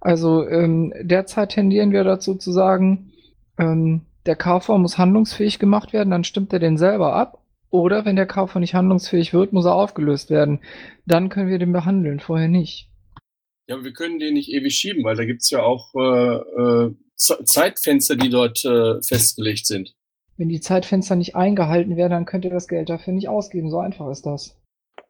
Also ähm, derzeit tendieren wir dazu zu sagen, ähm, der KV muss handlungsfähig gemacht werden, dann stimmt er den selber ab. Oder wenn der KV nicht handlungsfähig wird, muss er aufgelöst werden. Dann können wir den behandeln, vorher nicht. Ja, aber wir können den nicht ewig schieben, weil da gibt's ja auch äh, äh, Ze- Zeitfenster, die dort äh, festgelegt sind. Wenn die Zeitfenster nicht eingehalten werden, dann könnt ihr das Geld dafür nicht ausgeben. So einfach ist das.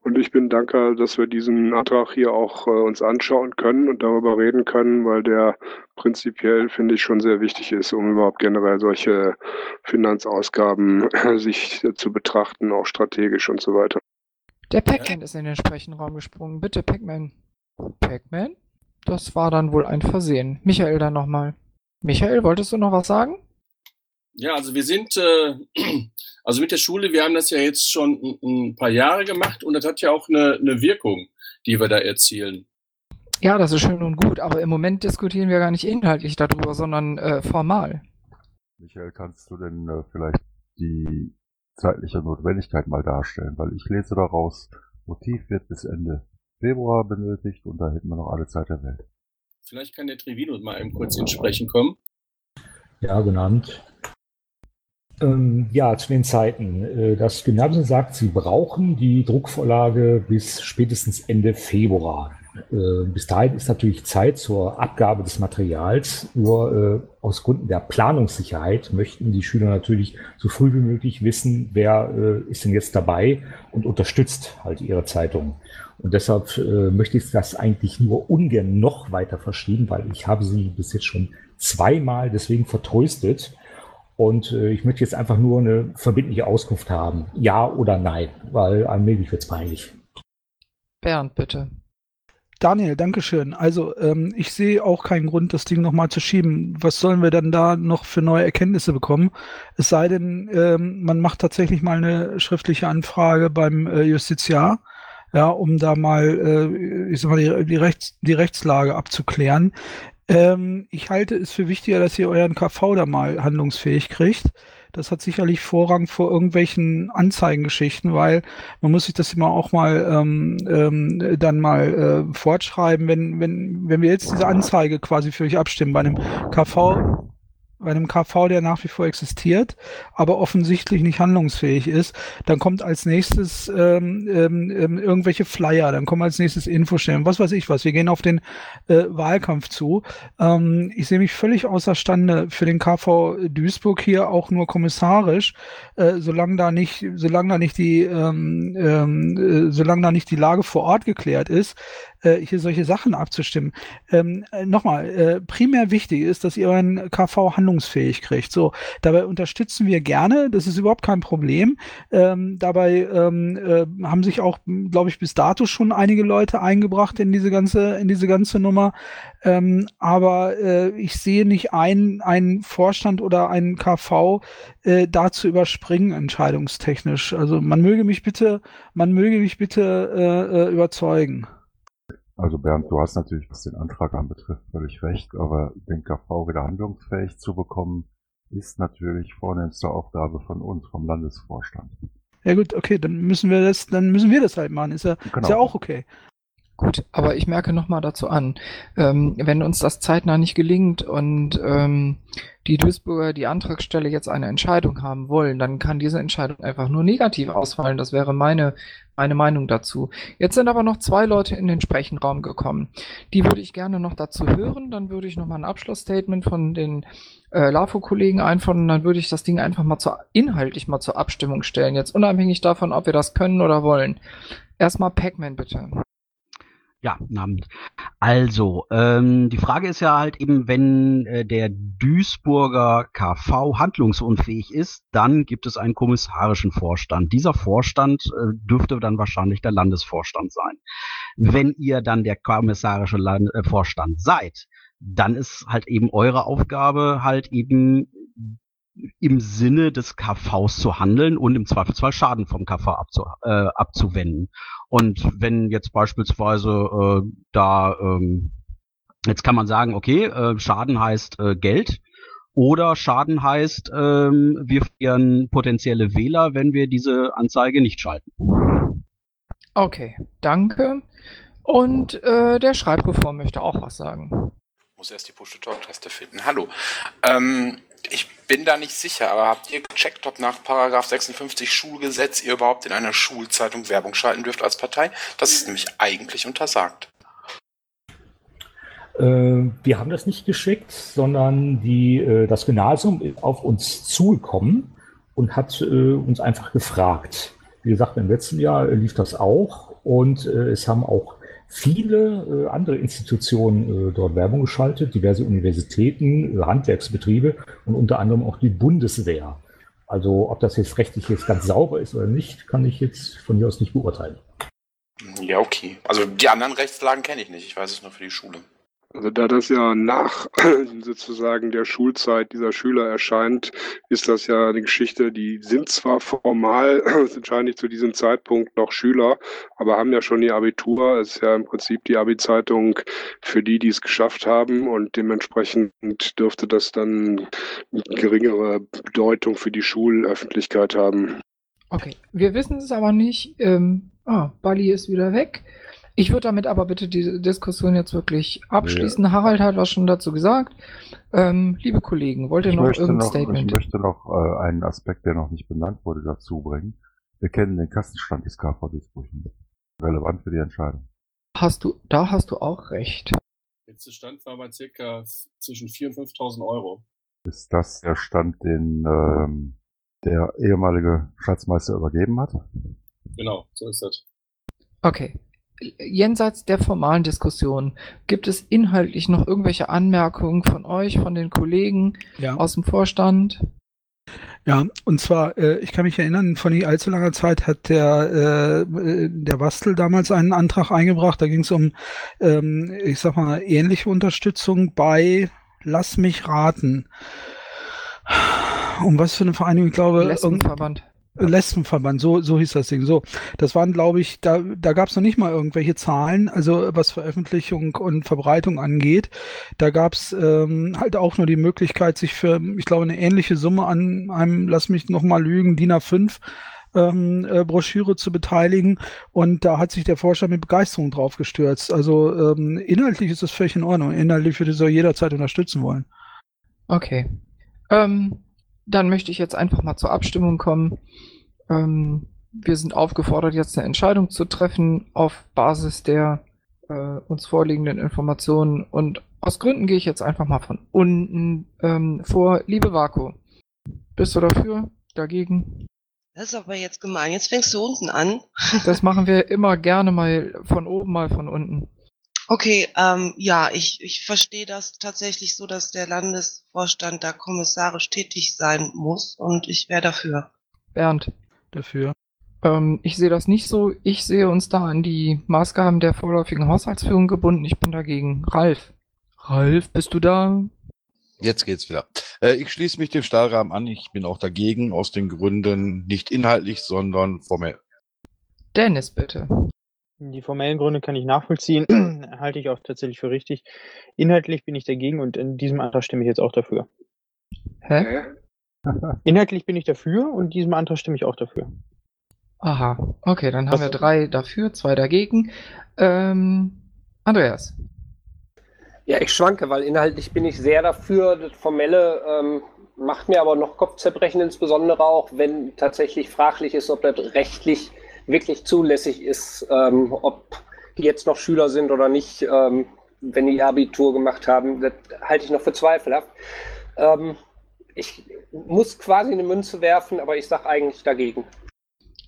Und ich bin dankbar, dass wir diesen Antrag hier auch äh, uns anschauen können und darüber reden können, weil der prinzipiell, finde ich, schon sehr wichtig ist, um überhaupt generell solche Finanzausgaben äh, sich äh, zu betrachten, auch strategisch und so weiter. Der Pac-Man ist in den Sprechenraum gesprungen. Bitte, Pac-Man. Pac-Man? Das war dann wohl ein Versehen. Michael dann nochmal. Michael, wolltest du noch was sagen? Ja, also wir sind, äh, also mit der Schule, wir haben das ja jetzt schon ein, ein paar Jahre gemacht und das hat ja auch eine, eine Wirkung, die wir da erzielen. Ja, das ist schön und gut, aber im Moment diskutieren wir gar nicht inhaltlich darüber, sondern äh, formal. Michael, kannst du denn äh, vielleicht die zeitliche Notwendigkeit mal darstellen? Weil ich lese daraus, Motiv wird bis Ende Februar benötigt und da hätten wir noch alle Zeit der Welt. Vielleicht kann der Trivino mal eben kurz ins Sprechen kommen. Ja, genannt. Ähm, ja, zu den Zeiten. Äh, Das Gymnasium sagt, sie brauchen die Druckvorlage bis spätestens Ende Februar. Äh, Bis dahin ist natürlich Zeit zur Abgabe des Materials. Nur äh, aus Gründen der Planungssicherheit möchten die Schüler natürlich so früh wie möglich wissen, wer äh, ist denn jetzt dabei und unterstützt halt ihre Zeitung. Und deshalb äh, möchte ich das eigentlich nur ungern noch weiter verschieben, weil ich habe sie bis jetzt schon zweimal deswegen vertröstet. Und äh, ich möchte jetzt einfach nur eine verbindliche Auskunft haben. Ja oder nein, weil allmählich wird es peinlich. Bernd, bitte. Daniel, Dankeschön. Also ähm, ich sehe auch keinen Grund, das Ding nochmal zu schieben. Was sollen wir dann da noch für neue Erkenntnisse bekommen? Es sei denn, ähm, man macht tatsächlich mal eine schriftliche Anfrage beim äh, Justiziar, ja, um da mal, äh, ich sag mal, die, die, Rechts, die Rechtslage abzuklären. Ähm, ich halte es für wichtiger, dass ihr euren KV da mal handlungsfähig kriegt. Das hat sicherlich Vorrang vor irgendwelchen Anzeigengeschichten, weil man muss sich das immer auch mal ähm, ähm, dann mal äh, fortschreiben, wenn, wenn, wenn wir jetzt diese Anzeige quasi für euch abstimmen bei einem KV, einem KV, der nach wie vor existiert, aber offensichtlich nicht handlungsfähig ist, dann kommt als nächstes ähm, ähm, ähm irgendwelche Flyer, dann kommen als nächstes Infostellen, was weiß ich was. Wir gehen auf den äh, Wahlkampf zu. Ähm, ich sehe mich völlig außerstande für den KV Duisburg hier auch nur kommissarisch, äh, solange da nicht, solange da nicht die, ähm, ähm, äh, solange da nicht die Lage vor Ort geklärt ist, äh, hier solche Sachen abzustimmen. Ähm, äh, Nochmal, äh, primär wichtig ist, dass ihr euren KV handlungsfähig kriegt. So, dabei unterstützen wir gerne, das ist überhaupt kein Problem. Ähm, dabei ähm, äh, haben sich auch, glaube ich, bis dato schon einige Leute eingebracht in diese ganze, in diese ganze Nummer. Ähm, aber äh, ich sehe nicht ein, einen Vorstand oder einen KV äh, da zu überspringen, entscheidungstechnisch. Also man möge mich bitte, man möge mich bitte äh, äh überzeugen. Also Bernd, du hast natürlich, was den Antrag anbetrifft, völlig recht, aber den KV wieder handlungsfähig zu bekommen, ist natürlich vornehmste Aufgabe von uns, vom Landesvorstand. Ja gut, okay, dann müssen wir das, dann müssen wir das halt machen. Ist ja, genau. ist ja auch okay. Gut, aber ich merke nochmal dazu an, ähm, wenn uns das zeitnah nicht gelingt und ähm, die Duisburger, die Antragstelle jetzt eine Entscheidung haben wollen, dann kann diese Entscheidung einfach nur negativ ausfallen. Das wäre meine, meine Meinung dazu. Jetzt sind aber noch zwei Leute in den Sprechenraum gekommen. Die würde ich gerne noch dazu hören. Dann würde ich nochmal ein Abschlussstatement von den äh, LAFO-Kollegen einfordern. Dann würde ich das Ding einfach mal zur, inhaltlich mal zur Abstimmung stellen. Jetzt unabhängig davon, ob wir das können oder wollen. Erstmal Pac-Man bitte. Ja, Abend. Also, ähm, die Frage ist ja halt eben, wenn äh, der Duisburger KV handlungsunfähig ist, dann gibt es einen kommissarischen Vorstand. Dieser Vorstand äh, dürfte dann wahrscheinlich der Landesvorstand sein. Wenn ihr dann der kommissarische Land äh, Vorstand seid, dann ist halt eben eure Aufgabe halt eben im Sinne des KVs zu handeln und im Zweifelsfall Schaden vom KV abzu, äh, abzuwenden. Und wenn jetzt beispielsweise äh, da, ähm, jetzt kann man sagen, okay, äh, Schaden heißt äh, Geld oder Schaden heißt, ähm, wir verlieren potenzielle Wähler, wenn wir diese Anzeige nicht schalten. Okay, danke. Und äh, der Schreibreform möchte auch was sagen. Ich muss erst die Push-to-Talk-Taste finden. Hallo. Ähm, ich bin da nicht sicher, aber habt ihr gecheckt, ob nach Paragraph 56 Schulgesetz ihr überhaupt in einer Schulzeitung Werbung schalten dürft als Partei? Das ist nämlich eigentlich untersagt. Äh, wir haben das nicht geschickt, sondern die, äh, das Gymnasium ist auf uns zugekommen und hat äh, uns einfach gefragt. Wie gesagt, im letzten Jahr lief das auch und äh, es haben auch viele äh, andere Institutionen äh, dort Werbung geschaltet, diverse Universitäten, äh, Handwerksbetriebe und unter anderem auch die Bundeswehr. Also ob das jetzt rechtlich jetzt ganz sauber ist oder nicht, kann ich jetzt von hier aus nicht beurteilen. Ja, okay. Also die anderen Rechtslagen kenne ich nicht. Ich weiß es nur für die Schule. Also da das ja nach sozusagen der Schulzeit dieser Schüler erscheint, ist das ja eine Geschichte, die sind zwar formal wahrscheinlich zu diesem Zeitpunkt noch Schüler, aber haben ja schon ihr Abitur. Es ist ja im Prinzip die Abi-Zeitung für die, die es geschafft haben und dementsprechend dürfte das dann geringere Bedeutung für die Schulöffentlichkeit haben. Okay, wir wissen es aber nicht. Ähm, ah, Bali ist wieder weg. Ich würde damit aber bitte die Diskussion jetzt wirklich abschließen. Ja. Harald hat was schon dazu gesagt. Ähm, liebe Kollegen, wollt ihr noch irgendein noch, Statement? Ich möchte noch äh, einen Aspekt, der noch nicht benannt wurde, dazu bringen. Wir kennen den Kassenstand des KV Duisburg. Relevant für die Entscheidung. Hast du, da hast du auch recht. Letzter Stand war bei circa zwischen 4.000 und 5.000 Euro. Ist das der Stand, den ähm, der ehemalige Schatzmeister übergeben hat? Genau, so ist das. Okay, jenseits der formalen Diskussion, gibt es inhaltlich noch irgendwelche Anmerkungen von euch, von den Kollegen ja. aus dem Vorstand? Ja, und zwar, äh, ich kann mich erinnern, vor nicht allzu langer Zeit hat der, äh, der Bastel damals einen Antrag eingebracht. Da ging es um, ähm, ich sag mal, ähnliche Unterstützung bei, lass mich raten. Um was für eine Vereinigung, ich glaube. Lesbenverband. Lesbenverband, so, so hieß das Ding. So, das waren, glaube ich, da, da gab es noch nicht mal irgendwelche Zahlen, also was Veröffentlichung und Verbreitung angeht. Da gab es ähm, halt auch nur die Möglichkeit, sich für, ich glaube, eine ähnliche Summe an einem, lass mich noch mal lügen, DIN A5 ähm, äh, Broschüre zu beteiligen. Und da hat sich der Vorstand mit Begeisterung drauf gestürzt. Also ähm, inhaltlich ist das völlig in Ordnung. Inhaltlich würde ich so jederzeit unterstützen wollen. Okay. Ähm, dann möchte ich jetzt einfach mal zur Abstimmung kommen. Ähm, wir sind aufgefordert, jetzt eine Entscheidung zu treffen auf Basis der äh, uns vorliegenden Informationen. Und aus Gründen gehe ich jetzt einfach mal von unten ähm, vor. Liebe Vako, bist du dafür? Dagegen? Das ist aber jetzt gemein. Jetzt fängst du unten an. Das machen wir immer gerne mal von oben, mal von unten. Okay, ähm, ja, ich, ich verstehe das tatsächlich so, dass der Landesvorstand da kommissarisch tätig sein muss und ich wäre dafür. Bernd. Dafür. Ähm, ich sehe das nicht so. Ich sehe uns da an die Maßgaben der vorläufigen Haushaltsführung gebunden. Ich bin dagegen. Ralf. Ralf, bist du da? Jetzt geht's wieder. Äh, ich schließe mich dem Stahlrahmen an. Ich bin auch dagegen, aus den Gründen nicht inhaltlich, sondern formell. Dennis, bitte. Die formellen Gründe kann ich nachvollziehen, halte ich auch tatsächlich für richtig. Inhaltlich bin ich dagegen und in diesem Antrag stimme ich jetzt auch dafür. Hä? Inhaltlich bin ich dafür und diesem Antrag stimme ich auch dafür. Aha, okay, dann haben Was- wir drei dafür, zwei dagegen. Ähm, Andreas. Ja, ich schwanke, weil inhaltlich bin ich sehr dafür. Das Formelle ähm, macht mir aber noch Kopfzerbrechen, insbesondere auch, wenn tatsächlich fraglich ist, ob das rechtlich wirklich zulässig ist, ähm, ob die jetzt noch Schüler sind oder nicht, ähm, wenn die ihr Abitur gemacht haben. Das halte ich noch für zweifelhaft. Ähm, ich muss quasi eine Münze werfen, aber ich sage eigentlich dagegen.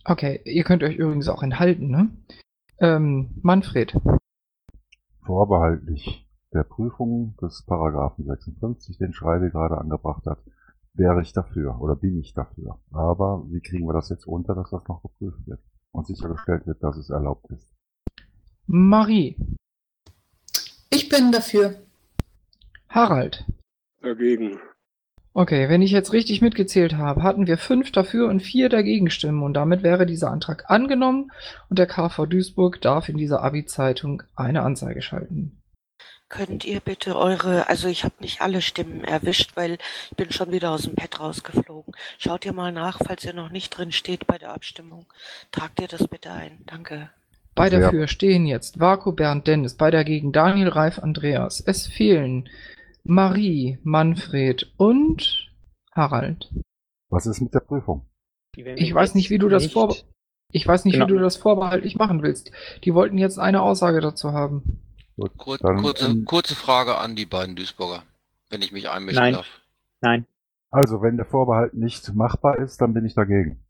Okay, ihr könnt euch übrigens auch enthalten, ne? Ähm, Manfred. Vorbehaltlich der Prüfung des Paragraphen 56, den Schreibe gerade angebracht hat, wäre ich dafür oder bin ich dafür. Aber wie kriegen wir das jetzt unter, dass das noch geprüft wird und sichergestellt wird, dass es erlaubt ist? Marie. Ich bin dafür. Harald. Dagegen. Okay, wenn ich jetzt richtig mitgezählt habe, hatten wir fünf dafür und vier dagegen stimmen und damit wäre dieser Antrag angenommen und der KV Duisburg darf in dieser Abi-Zeitung eine Anzeige schalten. Könnt ihr bitte eure, also ich habe nicht alle Stimmen erwischt, weil ich bin schon wieder aus dem Pad rausgeflogen. Schaut ihr mal nach, falls ihr noch nicht drin steht bei der Abstimmung. Tragt ihr das bitte ein. Danke. Bei Ja. dafür stehen jetzt Vako, Bernd, Dennis, bei dagegen Daniel, Ralf, Andreas. Es fehlen Marie, Manfred und Harald. Was ist mit der Prüfung? Ich weiß nicht, wie du das vor ich weiß nicht, Genau. wie du das vorbehaltlich machen willst. Die wollten jetzt eine Aussage dazu haben. Gut, Kur dann, kurze, ähm, kurze Frage an die beiden Duisburger, wenn ich mich einmischen Nein. darf. Nein. Also, wenn der Vorbehalt nicht machbar ist, dann bin ich dagegen.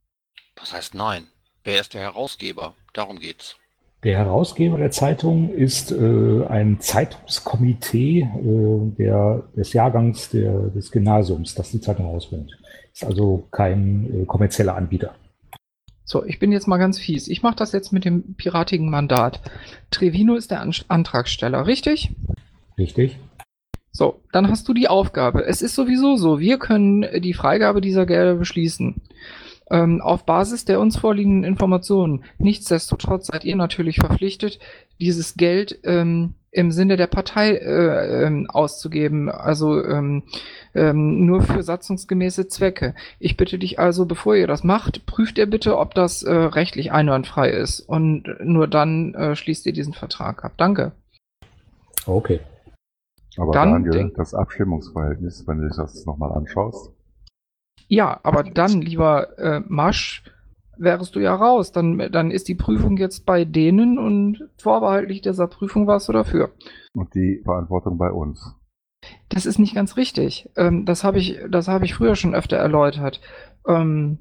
Was heißt nein? Wer ist der Herausgeber? Darum geht's. Der Herausgeber der Zeitung ist äh, ein Zeitungskomitee äh, der, des Jahrgangs der, des Gymnasiums, das die Zeitung ausbringt. Ist also kein äh, kommerzieller Anbieter. So, ich bin jetzt mal ganz fies. Ich mache das jetzt mit dem piratigen Mandat. Trevino ist der An Antragsteller, richtig? Richtig? So, dann hast du die Aufgabe. Es ist sowieso so, wir können die Freigabe dieser Gelder beschließen. Ähm, auf Basis der uns vorliegenden Informationen. Nichtsdestotrotz seid ihr natürlich verpflichtet, dieses Geld ähm, im Sinne der Partei äh, ähm, auszugeben, also ähm, ähm, nur für satzungsgemäße Zwecke. Ich bitte dich also, bevor ihr das macht, prüft ihr bitte, ob das äh, rechtlich einwandfrei ist und nur dann äh, schließt ihr diesen Vertrag ab. Danke. Okay. Aber Dann Daniel, das Abstimmungsverhältnis, wenn du das nochmal anschaust, Ja, aber dann, lieber äh, Masch, wärst du ja raus. Dann, dann ist die Prüfung jetzt bei denen und vorbehaltlich dieser Prüfung warst du dafür. und die Verantwortung bei uns. Das ist nicht ganz richtig. Ähm, das habe ich, das habe ich früher schon öfter erläutert. Ähm,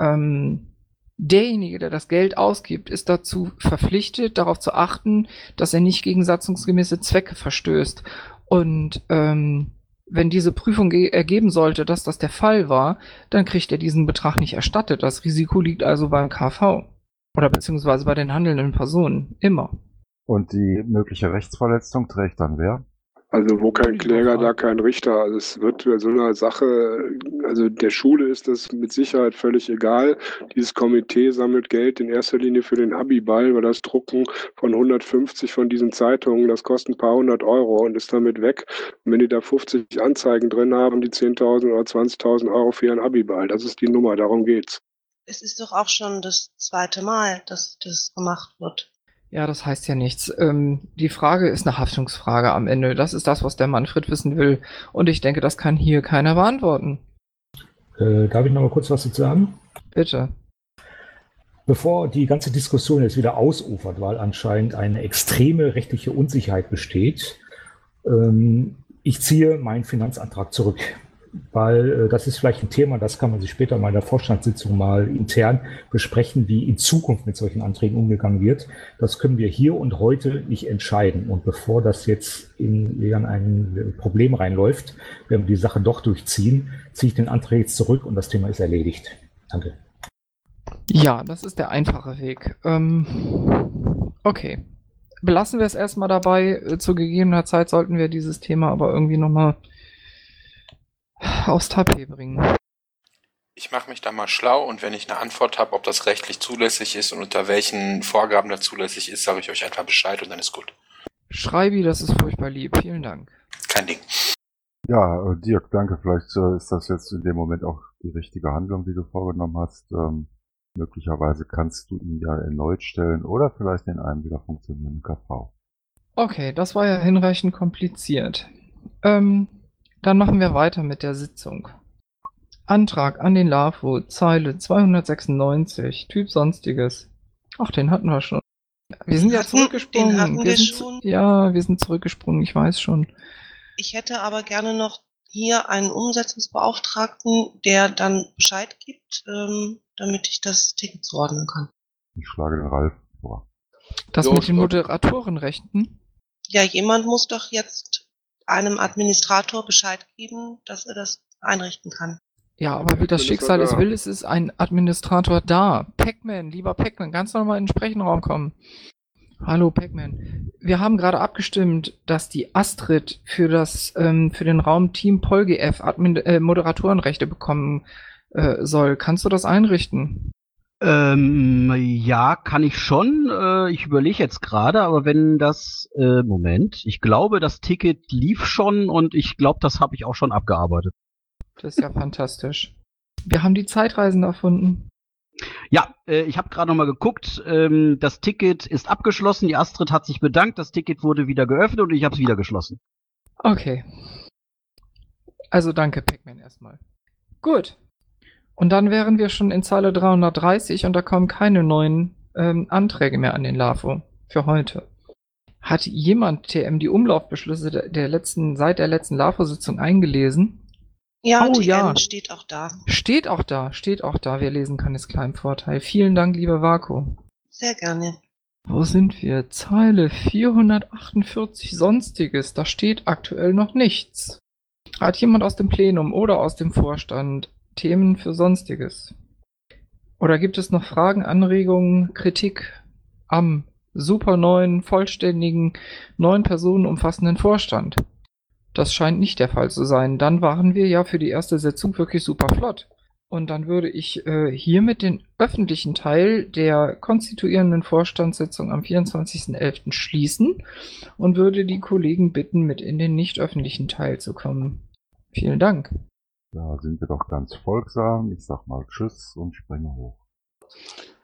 ähm, derjenige, der das Geld ausgibt, ist dazu verpflichtet, darauf zu achten, dass er nicht gegen satzungsgemäße Zwecke verstößt. Und ähm, wenn diese Prüfung ge- ergeben sollte, dass das der Fall war, dann kriegt er diesen Betrag nicht erstattet. Das Risiko liegt also beim KV oder beziehungsweise bei den handelnden Personen immer. Und die mögliche Rechtsverletzung trägt dann wer? Also wo kein Kläger, da kein Richter. Also es wird bei so einer Sache, also der Schule ist das mit Sicherheit völlig egal. Dieses Komitee sammelt Geld in erster Linie für den Abiball, weil das Drucken von 150 von diesen Zeitungen, das kostet ein paar hundert Euro und ist damit weg. Und wenn die da 50 Anzeigen drin haben, die 10.000 oder 20.000 Euro für ihren Abiball, das ist die Nummer, darum geht's. Es ist doch auch schon das zweite Mal, dass das gemacht wird. Ja, das heißt ja nichts. Ähm, die Frage ist eine Haftungsfrage am Ende. Das ist das, was der Manfred wissen will. Und ich denke, das kann hier keiner beantworten. Äh, darf ich noch mal kurz was dazu sagen? Bitte. Bevor die ganze Diskussion jetzt wieder ausufert, weil anscheinend eine extreme rechtliche Unsicherheit besteht, ähm, ich ziehe meinen Finanzantrag zurück weil äh, das ist vielleicht ein Thema, das kann man sich später mal in der Vorstandssitzung mal intern besprechen, wie in Zukunft mit solchen Anträgen umgegangen wird. Das können wir hier und heute nicht entscheiden. Und bevor das jetzt in, in ein Problem reinläuft, wenn wir die Sache doch durchziehen, ziehe ich den Antrag jetzt zurück und das Thema ist erledigt. Danke. Ja, das ist der einfache Weg. Ähm, okay. Belassen wir es erstmal dabei. Äh, zu gegebener Zeit sollten wir dieses Thema aber irgendwie nochmal aufs Tapet bringen. Ich mache mich da mal schlau und wenn ich eine Antwort habe, ob das rechtlich zulässig ist und unter welchen Vorgaben das zulässig ist, sage ich euch einfach Bescheid und dann ist gut. Schreibi, das ist furchtbar lieb. Vielen Dank. Kein Ding. Ja, äh, Dirk, danke. Vielleicht äh, ist das jetzt in dem Moment auch die richtige Handlung, die du vorgenommen hast. Ähm, möglicherweise kannst du ihn ja erneut stellen oder vielleicht in einem wieder funktionierenden KV. Okay, das war ja hinreichend kompliziert. Ähm, dann machen wir weiter mit der Sitzung. Antrag an den LAFO, Zeile 296, Typ Sonstiges. Ach, den hatten wir schon. Wir sind Den ja hatten- zurückgesprungen. den hatten wir sind, schon. Ja, wir sind zurückgesprungen, ich weiß schon. Ich hätte aber gerne noch hier einen Umsetzungsbeauftragten, der dann Bescheid gibt, ähm, damit ich das Ticket zuordnen kann. Ich schlage den Ralf vor. Das Ja, mit den Moderatorenrechten? Ja, jemand muss doch jetzt einem Administrator Bescheid geben, dass er das einrichten kann. Ja, aber wie das Schicksal es will, es ist ein Administrator da. Pac-Man, lieber Pac-Man, kannst du noch mal in den Sprechenraum kommen? Hallo Pac-Man. Wir haben gerade abgestimmt, dass die Astrid für das ähm, für den Raum Team PolGF Admin äh, Moderatorenrechte bekommen äh, soll. Kannst du das einrichten? Ähm, ja, kann ich schon. Äh, ich überlege jetzt gerade, aber wenn das, äh, Moment, ich glaube, das Ticket lief schon und ich glaube, das habe ich auch schon abgearbeitet. Das ist ja fantastisch. Wir haben die Zeitreisen erfunden. Ja, äh, ich habe gerade noch mal geguckt. Ähm, das Ticket ist abgeschlossen. Die Astrid hat sich bedankt. Das Ticket wurde wieder geöffnet und ich habe es wieder geschlossen. Okay. Also danke, Pac-Man erstmal. Gut. Und dann wären wir schon in Zeile 330 und da kommen keine neuen ähm, Anträge mehr an den LAFO für heute. Hat jemand TM die Umlaufbeschlüsse der, der letzten, seit der letzten LAFO-Sitzung eingelesen? Ja, Oh, TM ja. steht auch da. Steht auch da, steht auch da. Wer lesen kann, ist klein Vorteil. Vielen Dank, lieber Vako. Sehr gerne. Wo sind wir? Zeile 448 Sonstiges. Da steht aktuell noch nichts. Hat jemand aus dem Plenum oder aus dem Vorstand Themen für Sonstiges? Oder gibt es noch Fragen, Anregungen, Kritik am super neuen, vollständigen, neun Personen umfassenden Vorstand? Das scheint nicht der Fall zu sein. Dann waren wir ja für die erste Sitzung wirklich super flott. Und dann würde ich äh, hiermit den öffentlichen Teil der konstituierenden Vorstandssitzung am 24.11. schließen und würde die Kollegen bitten, mit in den nicht öffentlichen Teil zu kommen. Vielen Dank. Da sind wir doch ganz folgsam. Ich sag mal Tschüss und springe hoch.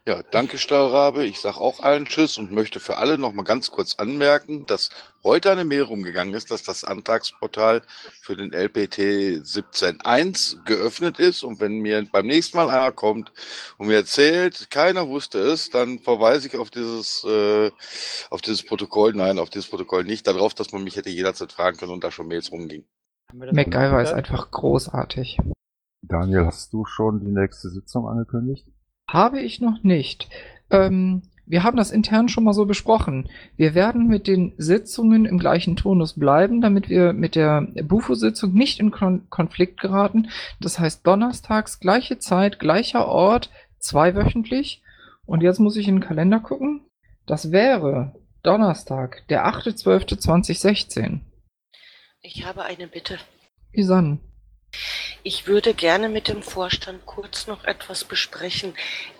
Ja, danke Stahlrabe. Ich sage auch allen Tschüss und möchte für alle noch mal ganz kurz anmerken, dass heute eine Mail rumgegangen ist, dass das Antragsportal für den LPT 17.1 geöffnet ist. Und wenn mir beim nächsten Mal einer kommt und mir erzählt, keiner wusste es, dann verweise ich auf dieses, äh, auf dieses Protokoll, nein, auf dieses Protokoll nicht, darauf, dass man mich hätte jederzeit fragen können und da schon Mails rumging. MacGyver ist einfach großartig. Daniel, hast du schon die nächste Sitzung angekündigt? Habe ich noch nicht. Ähm, wir haben das intern schon mal so besprochen. Wir werden mit den Sitzungen im gleichen Tonus bleiben, damit wir mit der Bufo-Sitzung nicht in Kon Konflikt geraten. Das heißt, donnerstags gleiche Zeit, gleicher Ort, zweiwöchentlich. Und jetzt muss ich in den Kalender gucken. Das wäre Donnerstag, der 8.12.2016. Ich habe eine Bitte. Isan. Ich würde gerne mit dem Vorstand kurz noch etwas besprechen.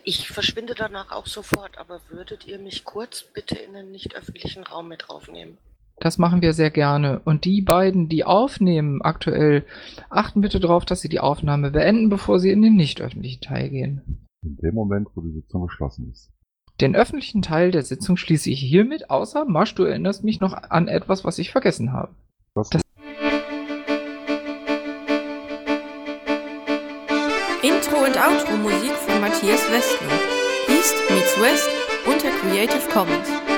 Ich verschwinde danach auch sofort, aber würdet ihr mich kurz bitte in den nicht öffentlichen Raum mit aufnehmen? Das machen wir sehr gerne. Und die beiden, die aufnehmen aktuell, achten bitte darauf, dass sie die Aufnahme beenden, bevor sie in den nicht öffentlichen Teil gehen. In dem Moment, wo die Sitzung geschlossen ist. Den öffentlichen Teil der Sitzung schließe ich hiermit, außer Masch, du erinnerst mich noch an etwas, was ich vergessen habe. Was das und Outro-Musik von Matthias Westlund. East meets West unter Creative Commons.